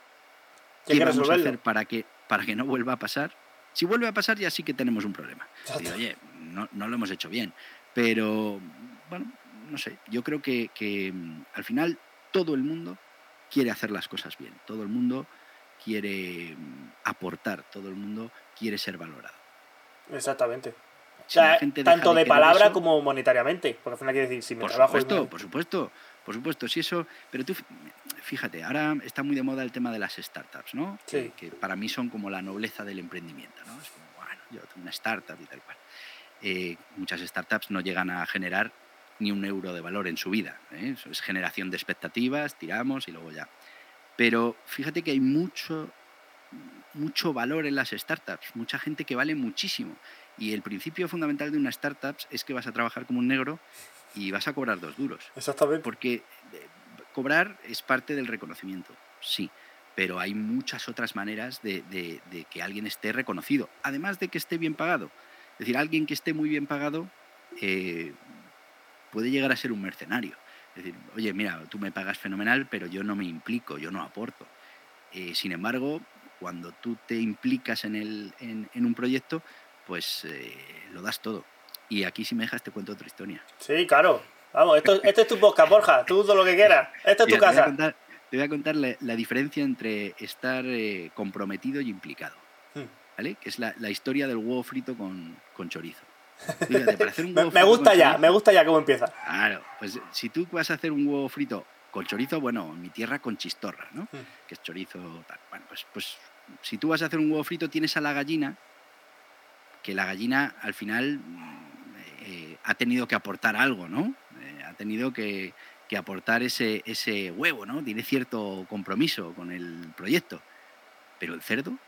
B: qué vamos a hacer para que, para que no vuelva a pasar. Si vuelve a pasar ya sí que tenemos un problema. oye, no, lo hemos hecho bien. Pero, bueno, no sé, yo creo que, que mm, al final todo el mundo quiere hacer las cosas bien, todo el mundo quiere mm, aportar, todo el mundo quiere ser valorado.
A: Exactamente tanto de, palabra como monetariamente. Porque al final quiere decir, si mi
B: por
A: trabajo
B: supuesto, Por supuesto, por supuesto. Si eso. Pero tú, fíjate, ahora está muy de moda el tema de las startups, ¿no?
A: Que,
B: para mí son como la nobleza del emprendimiento, ¿no? Es como, bueno, yo tengo una startup y tal cual. Eh, muchas startups no llegan a generar ni un euro de valor en su vida. ¿eh? Eso es generación de expectativas, tiramos y luego ya. Pero fíjate que hay mucho, mucho valor en las startups, mucha gente que vale muchísimo. Y el principio fundamental de una startup es que vas a trabajar como un negro y vas a cobrar dos duros.
A: Exactamente.
B: Porque eh, cobrar es parte del reconocimiento, sí, pero hay muchas otras maneras de, que alguien esté reconocido, además de que esté bien pagado. Es decir, alguien que esté muy bien pagado eh, puede llegar a ser un mercenario. Es decir, oye, mira, tú me pagas fenomenal, pero yo no me implico, yo no aporto. Eh, sin embargo, cuando tú te implicas en, el, en un proyecto, pues eh, lo das todo. Y aquí si me dejas te cuento otra historia.
A: Sí, claro. Vamos, esto, este es tu podcast, Borja. Tú todo lo que quieras. Esta es tu casa.
B: Te voy a contar la, diferencia entre estar eh, comprometido y implicado. Hmm. ¿Vale? Que es la, historia del huevo frito con, chorizo.
A: me gusta ya, me gusta ya cómo empieza.
B: Claro, pues si tú vas a hacer un huevo frito con chorizo, bueno, en mi tierra con chistorra, ¿no? Hmm. Que es chorizo tal. Bueno, pues, pues si tú vas a hacer un huevo frito, tienes a la gallina, que la gallina al final eh, ha tenido que aportar algo, ¿no? Eh, ha tenido que, que aportar ese, ese huevo, ¿no? Tiene cierto compromiso con el proyecto. Pero el cerdo.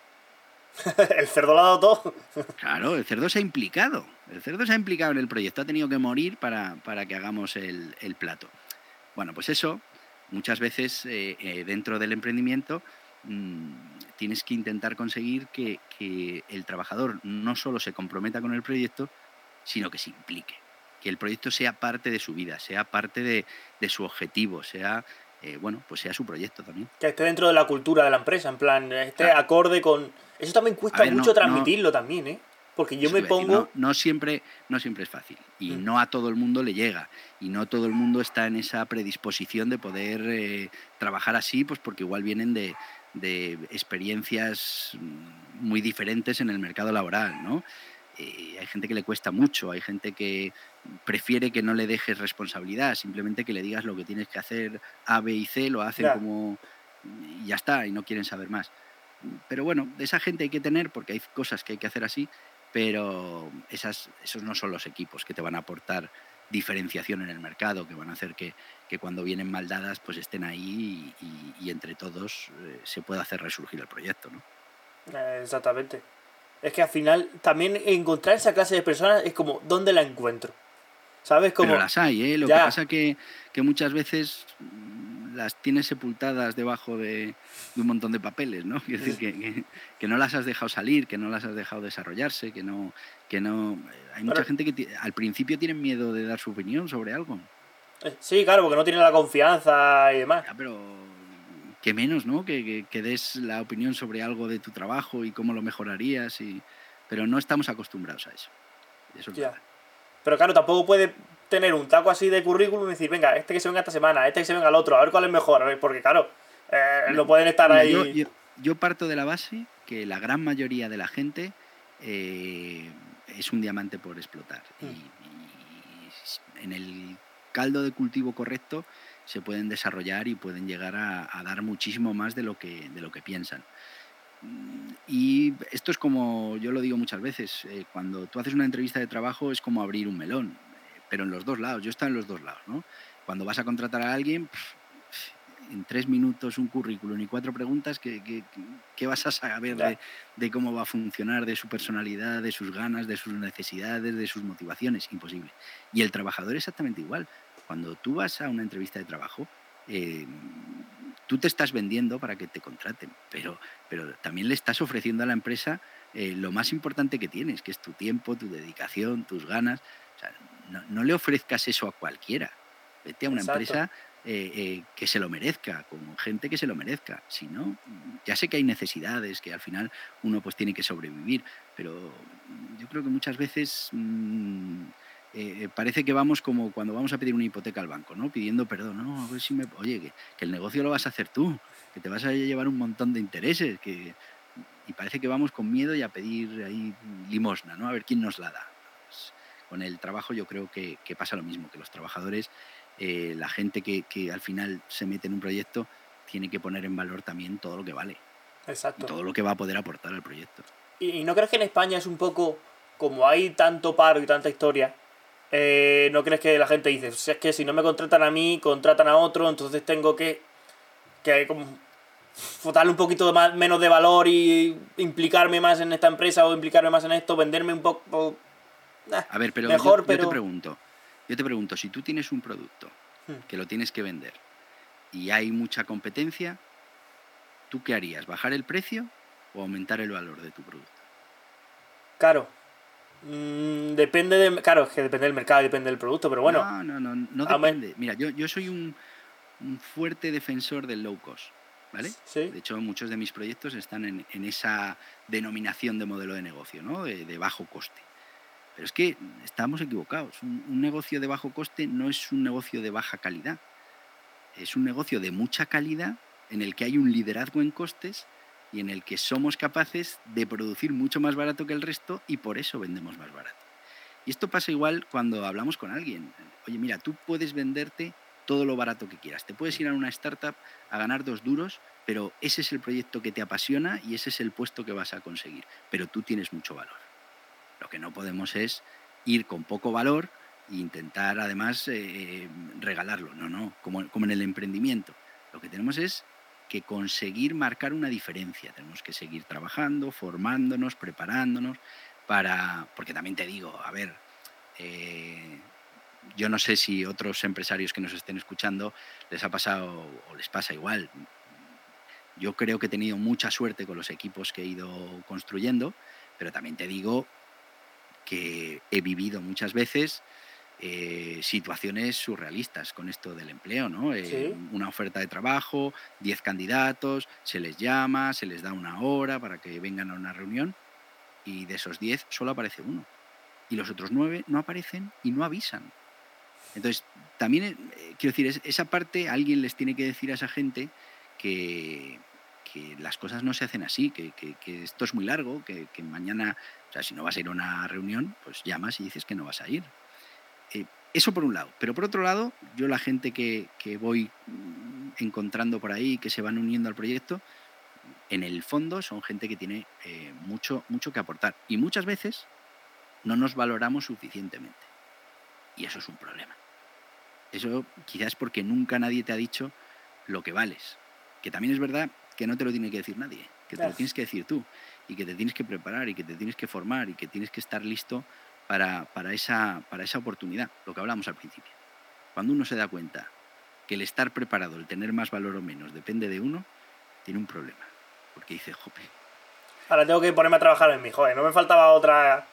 A: el cerdo ha dado todo.
B: claro, el cerdo se ha implicado. El cerdo se ha implicado en el proyecto, ha tenido que morir para, para que hagamos el, plato. Bueno, pues eso, muchas veces eh, eh, dentro del emprendimiento mm, tienes que intentar conseguir que, que el trabajador no solo se comprometa con el proyecto, sino que se implique que el proyecto sea parte de su vida, sea parte de, su objetivo, sea, eh, bueno, pues sea su proyecto también.
A: Que esté dentro de la cultura de la empresa, en plan, esté acorde con... Eso también cuesta mucho transmitirlo también, ¿eh? Porque yo me pongo...
B: no, siempre, no siempre es fácil y mm. no a todo el mundo le llega y no todo el mundo está en esa predisposición de poder eh, trabajar así, pues porque igual vienen de, de experiencias muy diferentes en el mercado laboral, ¿no? Eh, hay gente que le cuesta mucho, hay gente que prefiere que no le dejes responsabilidad, simplemente que le digas lo que tienes que hacer A, B y C, lo hacen como y ya está, y no quieren saber más. Pero bueno, de esa gente hay que tener, porque hay cosas que hay que hacer así, pero esas, esos no son los equipos que te van a aportar diferenciación en el mercado, que van a hacer que, cuando vienen mal dadas, pues estén ahí y, entre todos eh, se pueda hacer resurgir el proyecto. ¿no?
A: Eh, exactamente. Es que al final también encontrar esa clase de personas es como, ¿dónde la encuentro? ¿Sabes? Como,
B: Pero las hay, ¿eh? Lo que pasa que, que muchas veces las tienes sepultadas debajo de, un montón de papeles, ¿no? Es decir, que, que, no las has dejado salir, que no las has dejado desarrollarse, que no... Que no hay mucha gente que al principio tienen miedo de dar su opinión sobre algo.
A: Eh, sí, claro, porque no tienen la confianza y demás.
B: pero que menos, ¿no? Que, que, des la opinión sobre algo de tu trabajo y cómo lo mejorarías, y... pero no estamos acostumbrados a eso. eso
A: Pero claro, tampoco puede tener un taco así de currículum y decir, venga, este que se venga esta semana, este que se venga el otro, a ver cuál es mejor, porque claro, eh, no, pueden estar ahí.
B: Yo, parto de la base que la gran mayoría de la gente eh, es un diamante por explotar. Mm. y en el caldo de cultivo correcto se pueden desarrollar y pueden llegar a, dar muchísimo más de lo que, de lo que piensan. Mm, y esto es como, yo lo digo muchas veces, eh, cuando tú haces una entrevista de trabajo es como abrir un melón, eh, pero en los dos lados, yo estoy en los dos lados, ¿no? Cuando vas a contratar a alguien, en tres minutos un currículum y cuatro preguntas, ¿qué, vas a saber de, de, cómo va a funcionar, de su personalidad, de sus ganas, de sus necesidades, de sus motivaciones? Imposible. Y el trabajador exactamente igual. Cuando tú vas a una entrevista de trabajo, eh, tú te estás vendiendo para que te contraten, pero, pero también le estás ofreciendo a la empresa eh, lo más importante que tienes, que es tu tiempo, tu dedicación, tus ganas. no, le ofrezcas eso a cualquiera. Vete a una empresa eh, que se lo merezca, con gente que se lo merezca. Si no, ya sé que hay necesidades, que al final uno pues tiene que sobrevivir, pero yo creo que muchas veces mm, eh, parece que vamos como cuando vamos a pedir una hipoteca al banco, ¿no? Pidiendo perdón, no, a ver si me... Oye, que, el negocio lo vas a hacer tú, que te vas a llevar un montón de intereses, que... Y parece que vamos con miedo y a pedir ahí limosna, ¿no? A ver quién nos la da. Pues, con el trabajo yo creo que, pasa lo mismo, que los trabajadores, eh, la gente que, al final se mete en un proyecto, tiene que poner en valor también todo lo que vale.
A: Exacto.
B: todo lo que va a poder aportar al proyecto.
A: ¿Y no crees que en España es un poco, como hay tanto paro y tanta historia, eh, ¿no crees que la gente dice, si es que si no me contratan a mí, contratan a otro, entonces tengo que, que como darle un poquito más, menos de valor y implicarme más en esta empresa o implicarme más en esto, venderme un poco...
B: a ver, pero, mejor, yo, te pregunto, yo te pregunto, si tú tienes un producto hmm. que lo tienes que vender y hay mucha competencia, ¿tú qué harías? ¿Bajar el precio o aumentar el valor de tu producto?
A: Claro, Mm, depende de. Claro, es que depende del mercado, depende del producto, pero bueno.
B: No, no, no, no depende. Mira, yo, yo soy un, un, fuerte defensor del low cost, ¿vale?
A: Sí.
B: De hecho, muchos de mis proyectos están en, en esa denominación de modelo de negocio, ¿no? De, de bajo coste. Pero es que estamos equivocados. Un, un negocio de bajo coste no es un negocio de baja calidad. Es un negocio de mucha calidad en el que hay un liderazgo en costes y en el que somos capaces de producir mucho más barato que el resto y por eso vendemos más barato. Y esto pasa igual cuando hablamos con alguien. Oye, mira, tú puedes venderte todo lo barato que quieras. Te puedes ir a una startup a ganar dos duros, pero ese es el proyecto que te apasiona y ese es el puesto que vas a conseguir. Pero tú tienes mucho valor. Lo que no podemos es ir con poco valor e intentar además eh, regalarlo. No, no, como, como en el emprendimiento. Lo que tenemos es que conseguir marcar una diferencia. Tenemos que seguir trabajando, formándonos, preparándonos para, porque también te digo, a ver, eh, yo no sé si otros empresarios que nos estén escuchando les ha pasado o les pasa igual. Yo creo que he tenido mucha suerte con los equipos que he ido construyendo, pero también te digo que he vivido muchas veces eh, situaciones surrealistas con esto del empleo, ¿no? Eh, una oferta de trabajo, 10 candidatos, se les llama, se les da una hora para que vengan a una reunión y de esos 10 solo aparece uno. Y los otros 9 no aparecen y no avisan. Entonces, también, eh, quiero decir, esa parte alguien les tiene que decir a esa gente que, las cosas no se hacen así, que, esto es muy largo, que, mañana, o sea, si no vas a ir a una reunión, pues llamas y dices que no vas a ir. Eh, eso por un lado. Pero por otro lado, yo la gente que, voy mm, encontrando por ahí, que se van uniendo al proyecto, en el fondo son gente que tiene eh, mucho, mucho que aportar. Y muchas veces no nos valoramos suficientemente. Y eso es un problema. Eso quizás porque nunca nadie te ha dicho lo que vales. Que también es verdad que no te lo tiene que decir nadie, que te lo tienes que decir tú y que te tienes que preparar y que te tienes que formar y que tienes que estar listo para, para, esa, para esa oportunidad, lo que hablamos al principio. Cuando uno se da cuenta que el estar preparado, el tener más valor o menos, depende de uno, tiene un problema. Porque dice, jope.
A: Ahora tengo que ponerme a trabajar en mi joven, no me faltaba otra.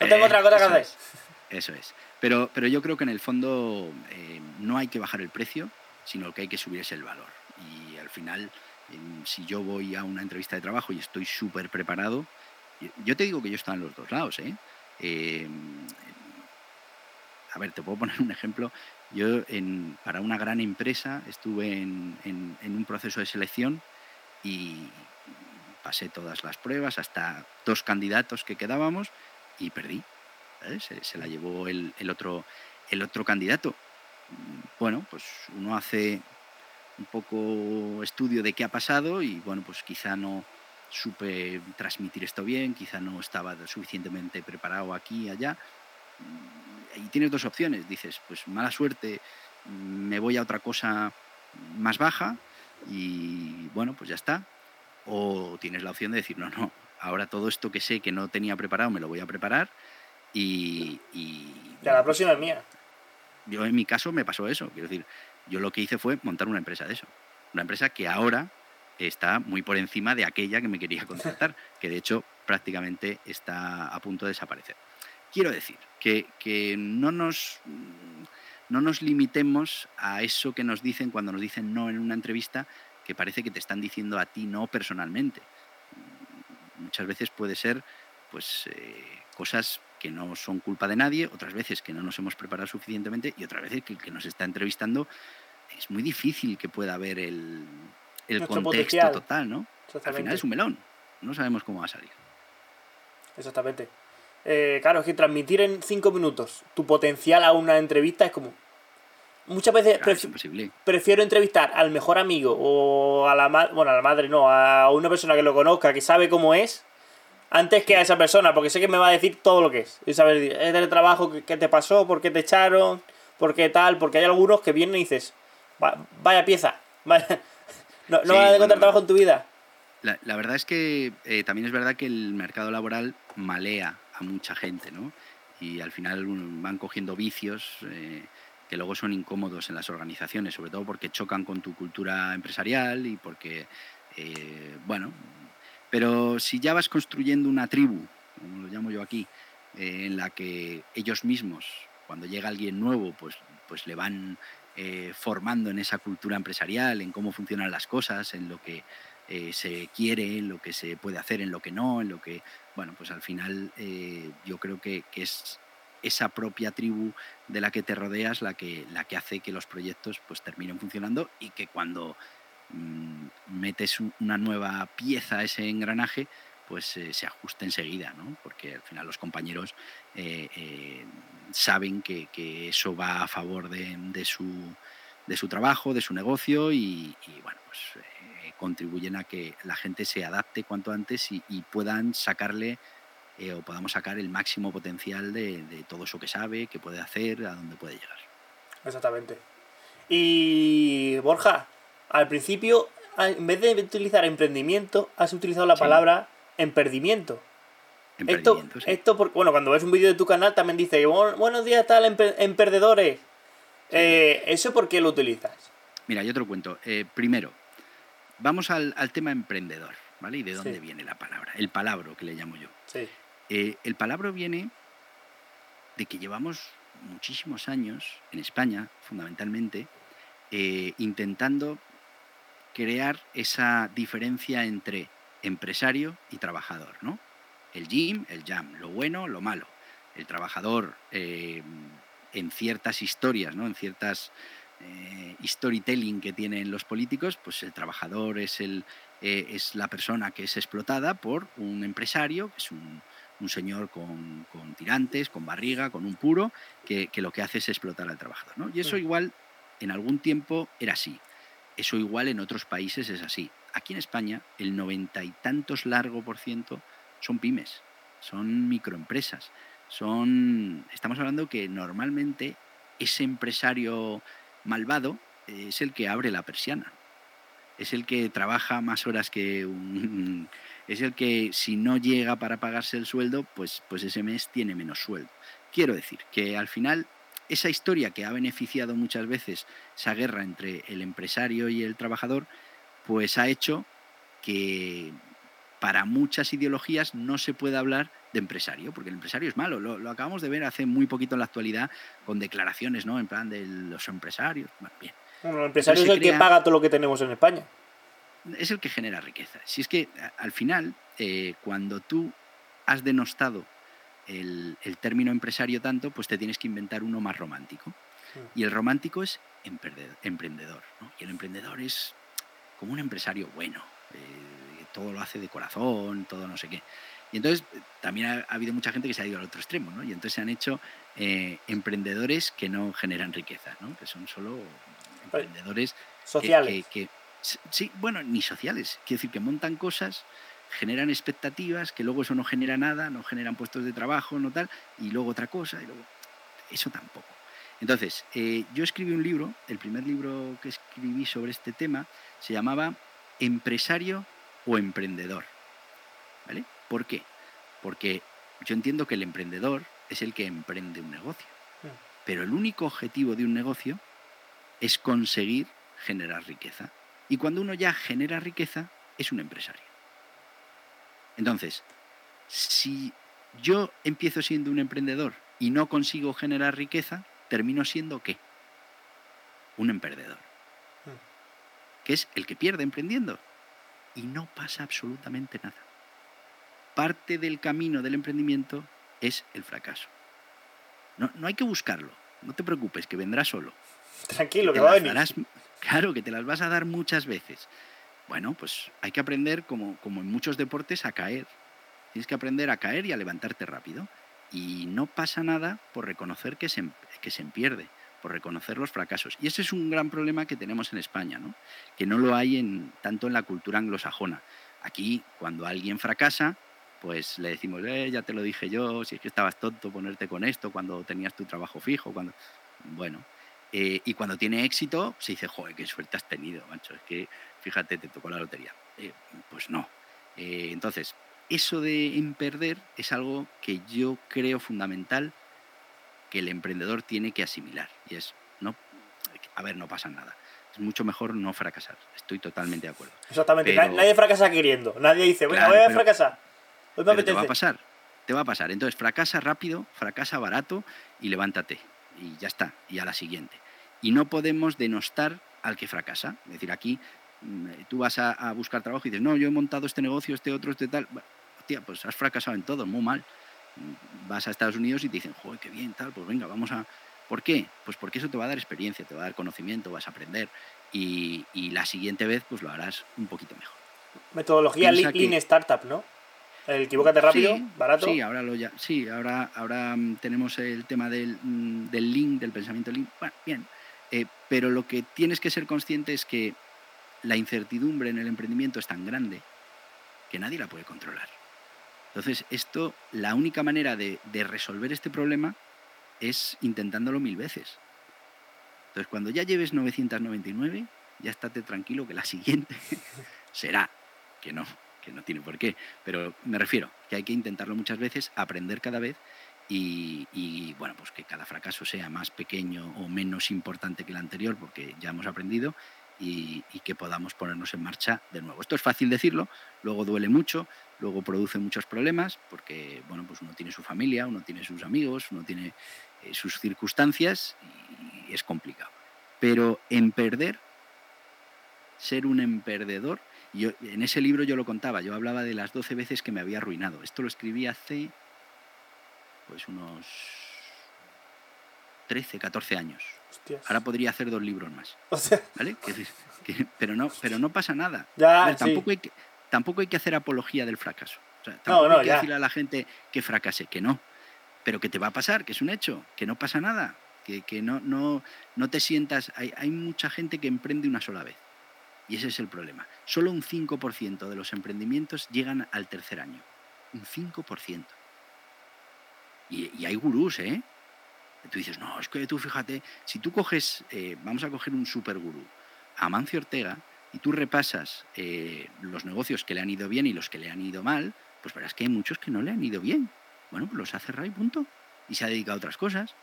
A: No tengo otra cosa que hacer.
B: Eso es. Pero, pero yo creo que en el fondo eh, no hay que bajar el precio, sino que hay que subir el valor. Y al final, si yo voy a una entrevista de trabajo y estoy súper preparado, yo te digo que yo estoy en los dos lados. ¿eh? Em, a ver, te puedo poner un ejemplo. Yo para una gran empresa estuve en, un proceso de selección y pasé todas las pruebas, hasta dos candidatos que quedábamos y perdí. Se, la llevó el otro candidato. Bueno, pues uno hace un poco estudio de qué ha pasado y bueno, pues quizá no supe transmitir esto bien, quizá no estaba suficientemente preparado aquí y allá. Y tienes dos opciones, dices, pues mala suerte, me voy a otra cosa más baja y bueno, pues ya está. O tienes la opción de decir, no, no, ahora todo esto que sé que no tenía preparado me lo voy a preparar y... y
A: ya, la próxima es mía.
B: Yo en mi caso me pasó eso, quiero decir, yo lo que hice fue montar una empresa de eso. Una empresa que ahora está muy por encima de aquella que me quería contratar, que de hecho prácticamente está a punto de desaparecer. Quiero decir que, que no, nos, no nos limitemos a eso que nos dicen cuando nos dicen no en una entrevista, que parece que te están diciendo a ti no personalmente. Muchas veces puede ser pues eh, cosas que no son culpa de nadie, otras veces que no nos hemos preparado suficientemente y otras veces que el que nos está entrevistando es muy difícil que pueda haber el, contexto total, ¿no? Al final es un melón, no sabemos cómo va a salir.
A: Exactamente. Eh, claro, es que transmitir en cinco minutos tu potencial a una entrevista es como... Muchas veces prefiero entrevistar al mejor amigo o a la madre, bueno, a la madre no, a una persona que lo conozca, que sabe cómo es, antes que a esa persona, porque sé que me va a decir todo lo que es. Y saber, es del trabajo, qué te pasó, por qué te echaron, por qué tal, porque hay algunos que vienen y dices, vaya pieza, no, no vas a encontrar trabajo en tu vida.
B: La, verdad es que eh, también es verdad que el mercado laboral malea a mucha gente, ¿no? Y al final van cogiendo vicios eh, que luego son incómodos en las organizaciones, sobre todo porque chocan con tu cultura empresarial y porque, eh, bueno, pero si ya vas construyendo una tribu, como lo llamo yo aquí, en la que ellos mismos, cuando llega alguien nuevo, pues, pues le van eh, formando en esa cultura empresarial, en cómo funcionan las cosas, en lo que eh, se quiere, en lo que se puede hacer, en lo que no, en lo que, bueno, pues al final yo creo que, es esa propia tribu de la que te rodeas la que, la que hace que los proyectos pues terminen funcionando y que cuando mm, metes una nueva pieza a ese engranaje, pues eh, se ajusta enseguida, ¿no? Porque al final los compañeros eh, eh, saben que, eso va a favor de, su, de, su, trabajo, de su negocio y, bueno, pues contribuyen a que la gente se adapte cuanto antes y, puedan sacarle o podamos sacar el máximo potencial de, de todo eso que sabe, que puede hacer, a dónde puede llegar.
A: Exactamente. Y Borja, al principio, en vez de utilizar emprendimiento, has utilizado la palabra emperdimiento. Esto, esto bueno, cuando ves un vídeo de tu canal también dice, buenos días tal, emperdedores. Eh, ¿Eso por qué lo utilizas?
B: Mira, yo te lo cuento. Eh, primero, vamos al, tema emprendedor, ¿vale? ¿Y de dónde viene la palabra? El palabra que le llamo yo. Sí. Eh, el palabra viene de que llevamos muchísimos años en España, fundamentalmente, intentando crear esa diferencia entre empresario y trabajador, ¿no? El Jim, el jam, lo bueno, lo malo. El trabajador eh, en ciertas historias, ¿no? En ciertas eh, storytelling que tienen los políticos, pues el trabajador es, el, es la persona que es explotada por un empresario, que es un, un señor con, tirantes, con barriga, con un puro, que, lo que hace es explotar al trabajador. ¿no? Y eso igual en algún tiempo era así. Eso igual en otros países es así. Aquí en España el noventa y tantos largo por ciento son pymes, son microempresas. Son, estamos hablando que normalmente ese empresario malvado es el que abre la persiana, es el que trabaja más horas que un, es el que si no llega para pagarse el sueldo, pues, pues ese mes tiene menos sueldo. Quiero decir que al final esa historia que ha beneficiado muchas veces esa guerra entre el empresario y el trabajador, pues ha hecho que para muchas ideologías no se pueda hablar de empresario, porque el empresario es malo. Lo, acabamos de ver hace muy poquito en la actualidad con declaraciones, ¿no? En plan de los empresarios. Bueno, bien.
A: Bueno, el empresario es el que paga todo lo que tenemos en España
B: es el que genera riqueza. Si es que al final, eh, cuando tú has denostado el, término empresario tanto, pues te tienes que inventar uno más romántico. Y el romántico es emprendedor. Y el emprendedor es como un empresario bueno. Eh, todo lo hace de corazón, todo no sé qué. Y entonces también ha, habido mucha gente que se ha ido al otro extremo, ¿no? Y entonces se han hecho eh, emprendedores que no generan riqueza, ¿no? Que son solo emprendedores
A: sociales.
B: que, Sí, bueno, ni sociales. Quiere decir que montan cosas, generan expectativas, que luego eso no genera nada, no generan puestos de trabajo, no tal, y luego otra cosa, y luego. Eso tampoco. Entonces, eh, yo escribí un libro, el primer libro que escribí sobre este tema se llamaba Empresario o Emprendedor. ¿Vale? ¿Por qué? Porque yo entiendo que el emprendedor es el que emprende un negocio. Pero el único objetivo de un negocio es conseguir generar riqueza. Y cuando uno ya genera riqueza, es un empresario. Entonces, si yo empiezo siendo un emprendedor y no consigo generar riqueza, termino siendo qué? Un emprendedor. Hmm. Que es el que pierde emprendiendo. Y no pasa absolutamente nada. Parte del camino del emprendimiento es el fracaso. No, no hay que buscarlo. No te preocupes, que vendrá solo.
A: Tranquilo, que va a venir.
B: Claro, que te las vas a dar muchas veces. Bueno, pues hay que aprender, como, como en muchos deportes, a caer. Tienes que aprender a caer y a levantarte rápido. Y no pasa nada por reconocer que se, que se pierde, por reconocer los fracasos. Y ese es un gran problema que tenemos en España, ¿no? que no lo hay en, tanto en la cultura anglosajona. Aquí, cuando alguien fracasa, pues le decimos, eh, ya te lo dije yo, si es que estabas tonto ponerte con esto cuando tenías tu trabajo fijo, cuando... Bueno, eh, y cuando tiene éxito, se dice, joder, qué suerte has tenido, macho. Es que, fíjate, te tocó la lotería. Eh, pues no. Eh, entonces, eso de en perder es algo que yo creo fundamental que el emprendedor tiene que asimilar. Y es, no, a ver, no pasa nada. Es mucho mejor no fracasar. Estoy totalmente de acuerdo.
A: Exactamente. nadie fracasa queriendo. Nadie dice, bueno, voy a fracasar.
B: te va a pasar. Te va a pasar. Entonces, fracasa rápido, fracasa barato y levántate y ya está, y a la siguiente. Y no podemos denostar al que fracasa. Es decir, aquí tú vas a, buscar trabajo y dices, no, yo he montado este negocio, este otro, este tal. hostia, pues has fracasado en todo, muy mal. Mm, vas a Estados Unidos y te dicen, joder, qué bien, tal, pues venga, vamos a, ¿Por qué? Pues porque eso te va a dar experiencia, te va a dar conocimiento, vas a aprender y, la siguiente vez pues lo harás un poquito mejor.
A: Metodología Lean Startup, ¿no? El equivócate rápido, barato.
B: Sí, ahora lo ya, sí, ahora, ahora mm, tenemos el tema del, mm, del Lean, del pensamiento Lean. Bueno, bien. Eh, pero lo que tienes que ser consciente es que la incertidumbre en el emprendimiento es tan grande que nadie la puede controlar. Entonces, esto, la única manera de, resolver este problema es intentándolo mil veces. Entonces, cuando ya lleves 999, ya estate tranquilo que la siguiente será, que no, que no tiene por qué. Pero me refiero que hay que intentarlo muchas veces, aprender cada vez y, y, bueno, pues que cada fracaso sea más pequeño o menos importante que el anterior, porque ya hemos aprendido, y, que podamos ponernos en marcha de nuevo. Esto es fácil decirlo, luego duele mucho, luego produce muchos problemas, porque bueno, pues uno tiene su familia, uno tiene sus amigos, uno tiene eh, sus circunstancias y es complicado. Pero en perder, ser un emperdedor, yo, en ese libro yo lo contaba, yo hablaba de las 12 veces que me había arruinado. Esto lo escribí hace pues unos 13, 14 años. Ahora podría hacer dos libros más. ¿Vale? pero, no, pero no pasa nada. tampoco, hay que, tampoco hay que hacer apología del fracaso. tampoco hay que decirle a la gente que fracase, que no. Pero que te va a pasar, que es un hecho, que no pasa nada. Que, que no, no, no te sientas. Hay, hay mucha gente que emprende una sola vez. Y ese es el problema. Solo un 5% de los emprendimientos llegan al tercer año. Un 5%. Y, y hay gurús, ¿eh? Tú dices, no, es que tú fíjate, si tú coges, eh, vamos a coger un supergurú, Amancio Ortega, y tú repasas eh, los negocios que le han ido bien y los que le han ido mal, pues verás que hay muchos que no le han ido bien. Bueno, pues los ha cerrado y punto. Y se ha dedicado a otras cosas.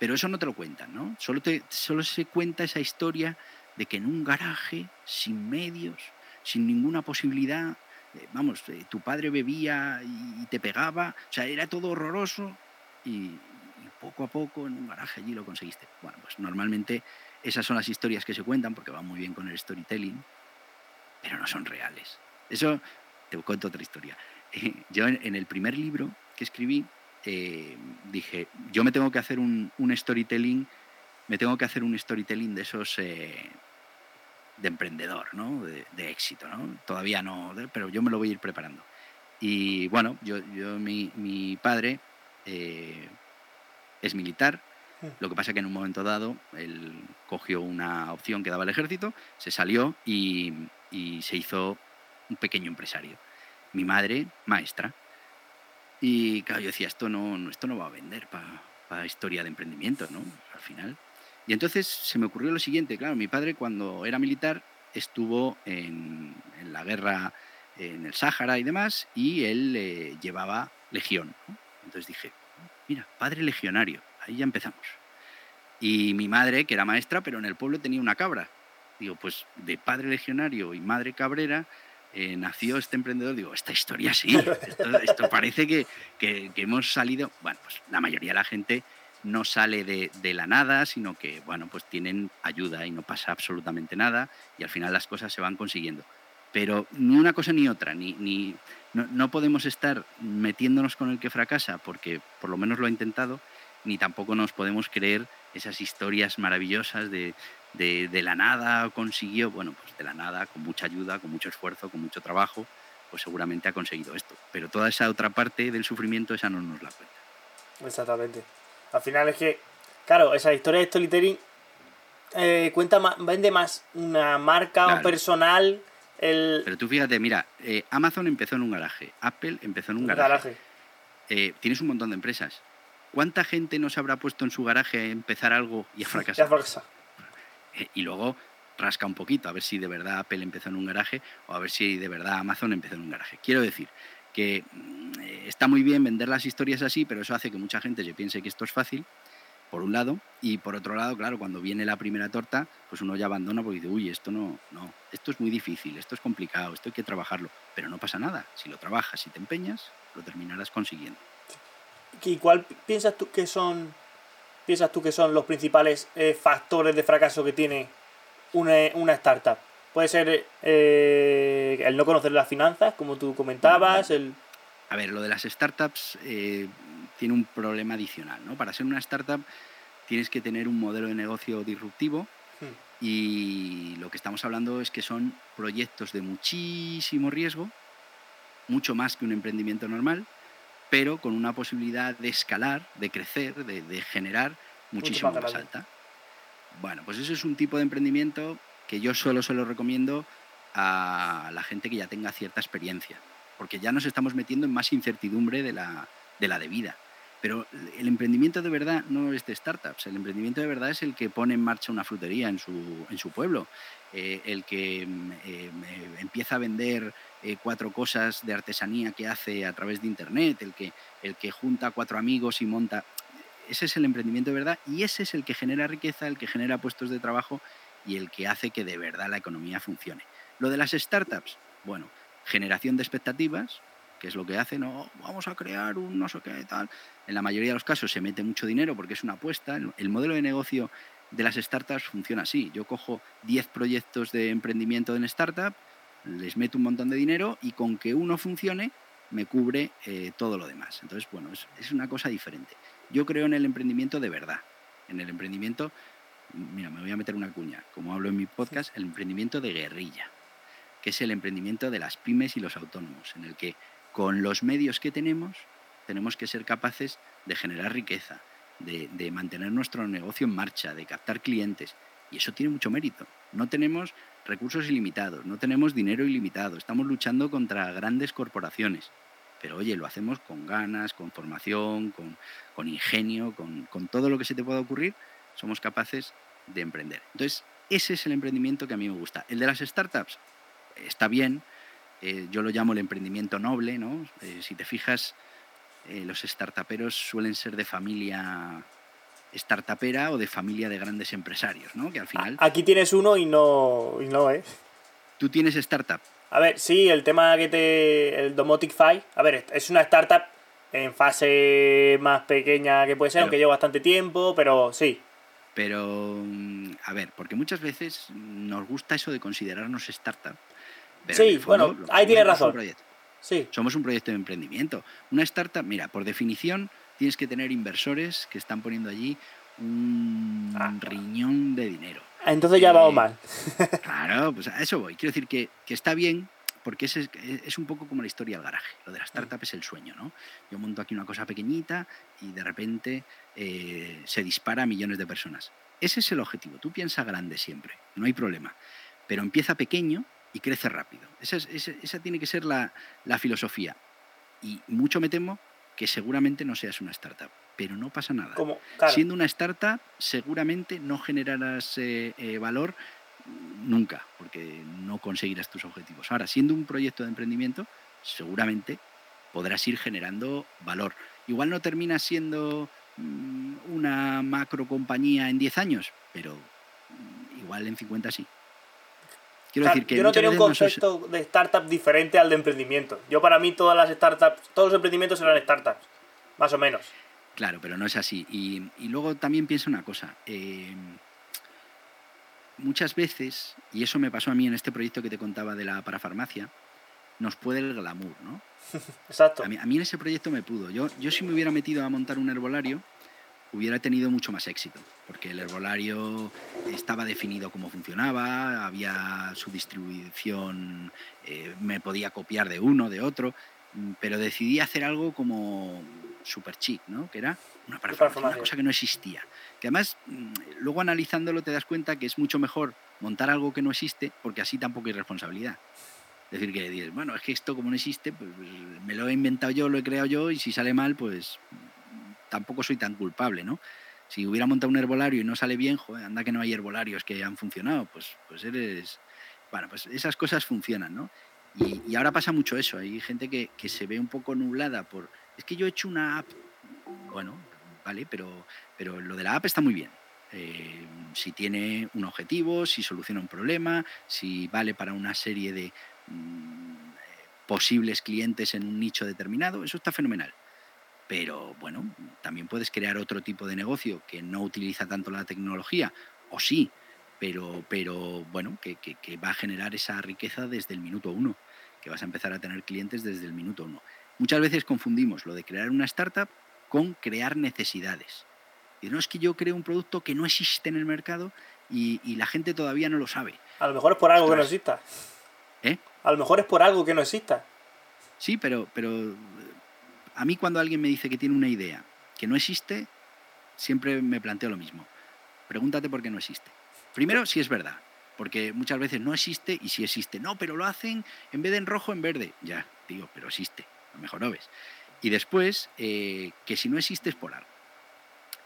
B: Pero eso no te lo cuentan, ¿no? Solo, te, solo se cuenta esa historia de que en un garaje, sin medios, sin ninguna posibilidad, eh, vamos, tu padre bebía y te pegaba, o sea, era todo horroroso y, poco a poco en un garaje allí lo conseguiste. Bueno, pues normalmente esas son las historias que se cuentan porque van muy bien con el storytelling, pero no son reales. Eso te cuento otra historia. Yo en el primer libro que escribí eh, dije, yo me tengo que hacer un, storytelling, me tengo que hacer un storytelling de esos eh, de emprendedor, ¿no? De, éxito, ¿no? Todavía no, pero yo me lo voy a ir preparando. Y bueno, yo, yo mi, mi padre eh, es militar. Mm. Lo que pasa es que en un momento dado él cogió una opción que daba el ejército, se salió y, se hizo un pequeño empresario. Mi madre, maestra. Y claro, yo decía, esto no, esto no va a vender para historia de emprendimiento, ¿no? Al final. Y entonces se me ocurrió lo siguiente, claro, mi padre cuando era militar estuvo en, la guerra en el Sáhara y demás, y él eh, llevaba legión. Entonces dije, Mira, padre legionario, ahí ya empezamos. Y mi madre, que era maestra, pero en el pueblo tenía una cabra. Digo, pues de padre legionario y madre cabrera eh, nació este emprendedor. Digo, esta historia sí, esto, parece que, hemos salido. Bueno, pues la mayoría de la gente no sale de, la nada, sino que, bueno, pues tienen ayuda y no pasa absolutamente nada y al final las cosas se van consiguiendo. Pero ni una cosa ni otra, ni, ni no, podemos estar metiéndonos con el que fracasa, porque por lo menos lo ha intentado, ni tampoco nos podemos creer esas historias maravillosas de, de, la nada consiguió, bueno, pues de la nada, con mucha ayuda, con mucho esfuerzo, con mucho trabajo, pues seguramente ha conseguido esto. Pero toda esa otra parte del sufrimiento, esa no nos la cuenta.
A: Exactamente. Al final es que, claro, esa historia de storytelling eh, cuenta más, vende más una marca personal
B: pero tú fíjate, mira, eh, Amazon empezó en un garaje, Apple empezó en un garaje. Eh, tienes un montón de empresas. ¿Cuánta gente no se habrá puesto en su garaje a empezar algo y a fracasar? Eh, y luego rasca un poquito a ver si de verdad Apple empezó en un garaje o a ver si de verdad Amazon empezó en un garaje. Quiero decir que mm, está muy bien vender las historias así, pero eso hace que mucha gente se piense que esto es fácil por un lado, y por otro lado, claro, cuando viene la primera torta, pues uno ya abandona porque dice, uy, esto no, no, esto es muy difícil, esto es complicado, esto hay que trabajarlo, pero no pasa nada, si lo trabajas y te empeñas, lo terminarás consiguiendo.
A: ¿Y cuál piensas tú que son, piensas tú que son los principales eh, factores de fracaso que tiene una, startup? Puede ser eh, el no conocer las finanzas, como tú comentabas, el...
B: A ver, lo de las startups, eh, tiene un problema adicional. ¿no? Para ser una startup tienes que tener un modelo de negocio disruptivo
A: Hmm.
B: y lo que estamos hablando es que son proyectos de muchísimo riesgo, mucho más que un emprendimiento normal, pero con una posibilidad de escalar, de crecer, de, de generar muchísimo
A: más
B: más
A: grande.
B: alta. Bueno, pues eso es un tipo de emprendimiento que yo solo se lo recomiendo a la gente que ya tenga cierta experiencia, porque ya nos estamos metiendo en más incertidumbre de la, de la debida. Pero el emprendimiento de verdad no es de startups, el emprendimiento de verdad es el que pone en marcha una frutería en su, en su pueblo, eh, el que mm, eh, empieza a vender eh, cuatro cosas de artesanía que hace a través de internet, el que, el que junta cuatro amigos y monta. Ese es el emprendimiento de verdad y ese es el que genera riqueza, el que genera puestos de trabajo y el que hace que de verdad la economía funcione. Lo de las startups, bueno, generación de expectativas, que es lo que hacen, no, vamos a crear un no sé qué tal. En la mayoría de los casos se mete mucho dinero porque es una apuesta. El, el modelo de negocio de las startups funciona así. Yo cojo 10 proyectos de emprendimiento en startup, les meto un montón de dinero y con que uno funcione me cubre eh, todo lo demás. Entonces, bueno, es, es una cosa diferente. Yo creo en el emprendimiento de verdad. En el emprendimiento, mira, me voy a meter una cuña, como hablo en mi podcast, el emprendimiento de guerrilla, que es el emprendimiento de las pymes y los autónomos, en el que con los medios que tenemos tenemos que ser capaces de generar riqueza, de, mantener nuestro negocio en marcha, de captar clientes. Y eso tiene mucho mérito. No tenemos recursos ilimitados, no tenemos dinero ilimitado, estamos luchando contra grandes corporaciones. Pero oye, lo hacemos con ganas, con formación, con, con ingenio, con, con todo lo que se te pueda ocurrir, somos capaces de emprender. Entonces, ese es el emprendimiento que a mí me gusta. El de las startups está bien, eh, yo lo llamo el emprendimiento noble, ¿no? Eh, si te fijas, eh, los startuperos suelen ser de familia startupera o de familia de grandes empresarios, ¿no? Que al final
A: Aquí tienes uno y no, y no es.
B: tú tienes startup,
A: A ver, sí, el tema que te. El Domotic 5. A ver, es una startup en fase más pequeña que puede ser,
B: Pero-
A: aunque lleva bastante tiempo, pero sí.
B: pero mm, a ver, porque muchas veces nos gusta eso de considerarnos startup. Pero
A: Sí,
B: fondo
A: bueno, ahí tienes razón. Sí.
B: Somos un proyecto de emprendimiento. Una startup, mira, por definición tienes que tener inversores que están poniendo allí un
A: Ah.
B: riñón de dinero.
A: Entonces ya
B: Eh,
A: vamos mal.
B: Claro, pues a eso voy. Quiero decir que, que está bien porque es, es un poco como la historia del garaje. Lo de la startup es el sueño, ¿no? Yo monto aquí una cosa pequeñita y de repente eh, se dispara a millones de personas. Ese es el objetivo. Tú piensas grande siempre, no hay problema. Pero empieza pequeño y crece rápido. Esa, es- esa- esa tiene que ser la, la filosofía. Y mucho me temo que seguramente no seas una startup. Pero no pasa nada.
A: Como, claro,
B: Siendo una startup, seguramente no generarás eh, eh, valor nunca, porque no conseguirás tus objetivos. Ahora, siendo un proyecto de emprendimiento, seguramente podrás ir generando valor. Igual no terminas siendo mm, una macro compañía en 10 años, pero mm, igual en 50 sí. Quiero decir que
A: yo no tenía un concepto de startup diferente al de emprendimiento. Yo para mí todas las startups, todos los emprendimientos eran startups. Más o menos.
B: Claro, pero no es así. Y, y luego también pienso una cosa. eh, muchas veces, y eso me pasó a mí en este proyecto que te contaba de la parafarmacia, nos puede el glamour, ¿no?
A: Exacto.
B: A mí, a mí en ese proyecto me pudo. Yo, yo si me hubiera metido a montar un herbolario, hubiera tenido mucho más éxito, porque el herbolario estaba definido cómo funcionaba, había su distribución, eh, me podía copiar de uno, de otro, mm, pero decidí hacer algo como super chic, ¿no? Que era una, parafarmacia, una cosa que no existía. Que además, mm, luego analizándolo te das cuenta que es mucho mejor montar algo que no existe, porque así tampoco hay responsabilidad. Es decir, que dices, bueno, es que esto como no existe, pues, pues, me lo he inventado yo, lo he creado yo, y si sale mal, pues tampoco soy tan culpable, ¿no? Si hubiera montado un herbolario y no sale bien, joder, anda que no hay herbolarios que han funcionado, pues, pues eres... Bueno, pues esas cosas funcionan, ¿no? Y, ahora pasa mucho eso, hay gente que, que se ve un poco nublada por... Es que yo he hecho una app, bueno, vale, pero, pero lo de la app está muy bien. Eh, si tiene un objetivo, si soluciona un problema, si vale para una serie de mm, eh, posibles clientes en un nicho determinado, eso está fenomenal. Pero bueno, también puedes crear otro tipo de negocio que no utiliza tanto la tecnología, o sí, pero, pero bueno, que, que- que va a generar esa riqueza desde el minuto uno, que vas a empezar a tener clientes desde el minuto uno. Muchas veces confundimos lo de crear una startup con crear necesidades. Y no es que yo creo un producto que no existe en el mercado y, y la gente todavía no lo sabe.
A: A lo mejor es por algo que no exista.
B: ¿Eh?
A: A lo mejor es por algo que no exista.
B: Sí, pero, pero a mí cuando alguien me dice que tiene una idea que no existe, siempre me planteo lo mismo. Pregúntate por qué no existe. Primero, si es verdad, porque muchas veces no existe y si existe, no, pero lo hacen en vez de en rojo, en verde. Ya, digo, pero existe, a lo mejor no ves. Y después, eh, que si no existe es por algo.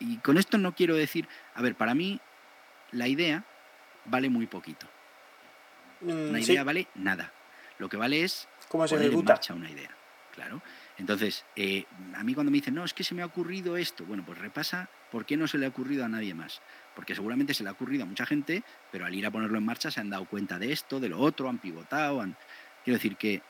B: Y con esto no quiero decir, a ver, para mí la idea vale muy poquito.
A: Mm,
B: Una
A: sí,
B: idea vale nada. Lo que vale es
A: ¿Cómo se
B: poner en
A: ejecuta?
B: marcha una idea. Claro. Entonces, eh, a mí cuando me dicen, no, es que se me ha ocurrido esto, bueno, pues repasa por qué no se le ha ocurrido a nadie más. Porque seguramente se le ha ocurrido a mucha gente, pero al ir a ponerlo en marcha se han dado cuenta de esto, de lo otro, han pivotado. Han... Quiero decir que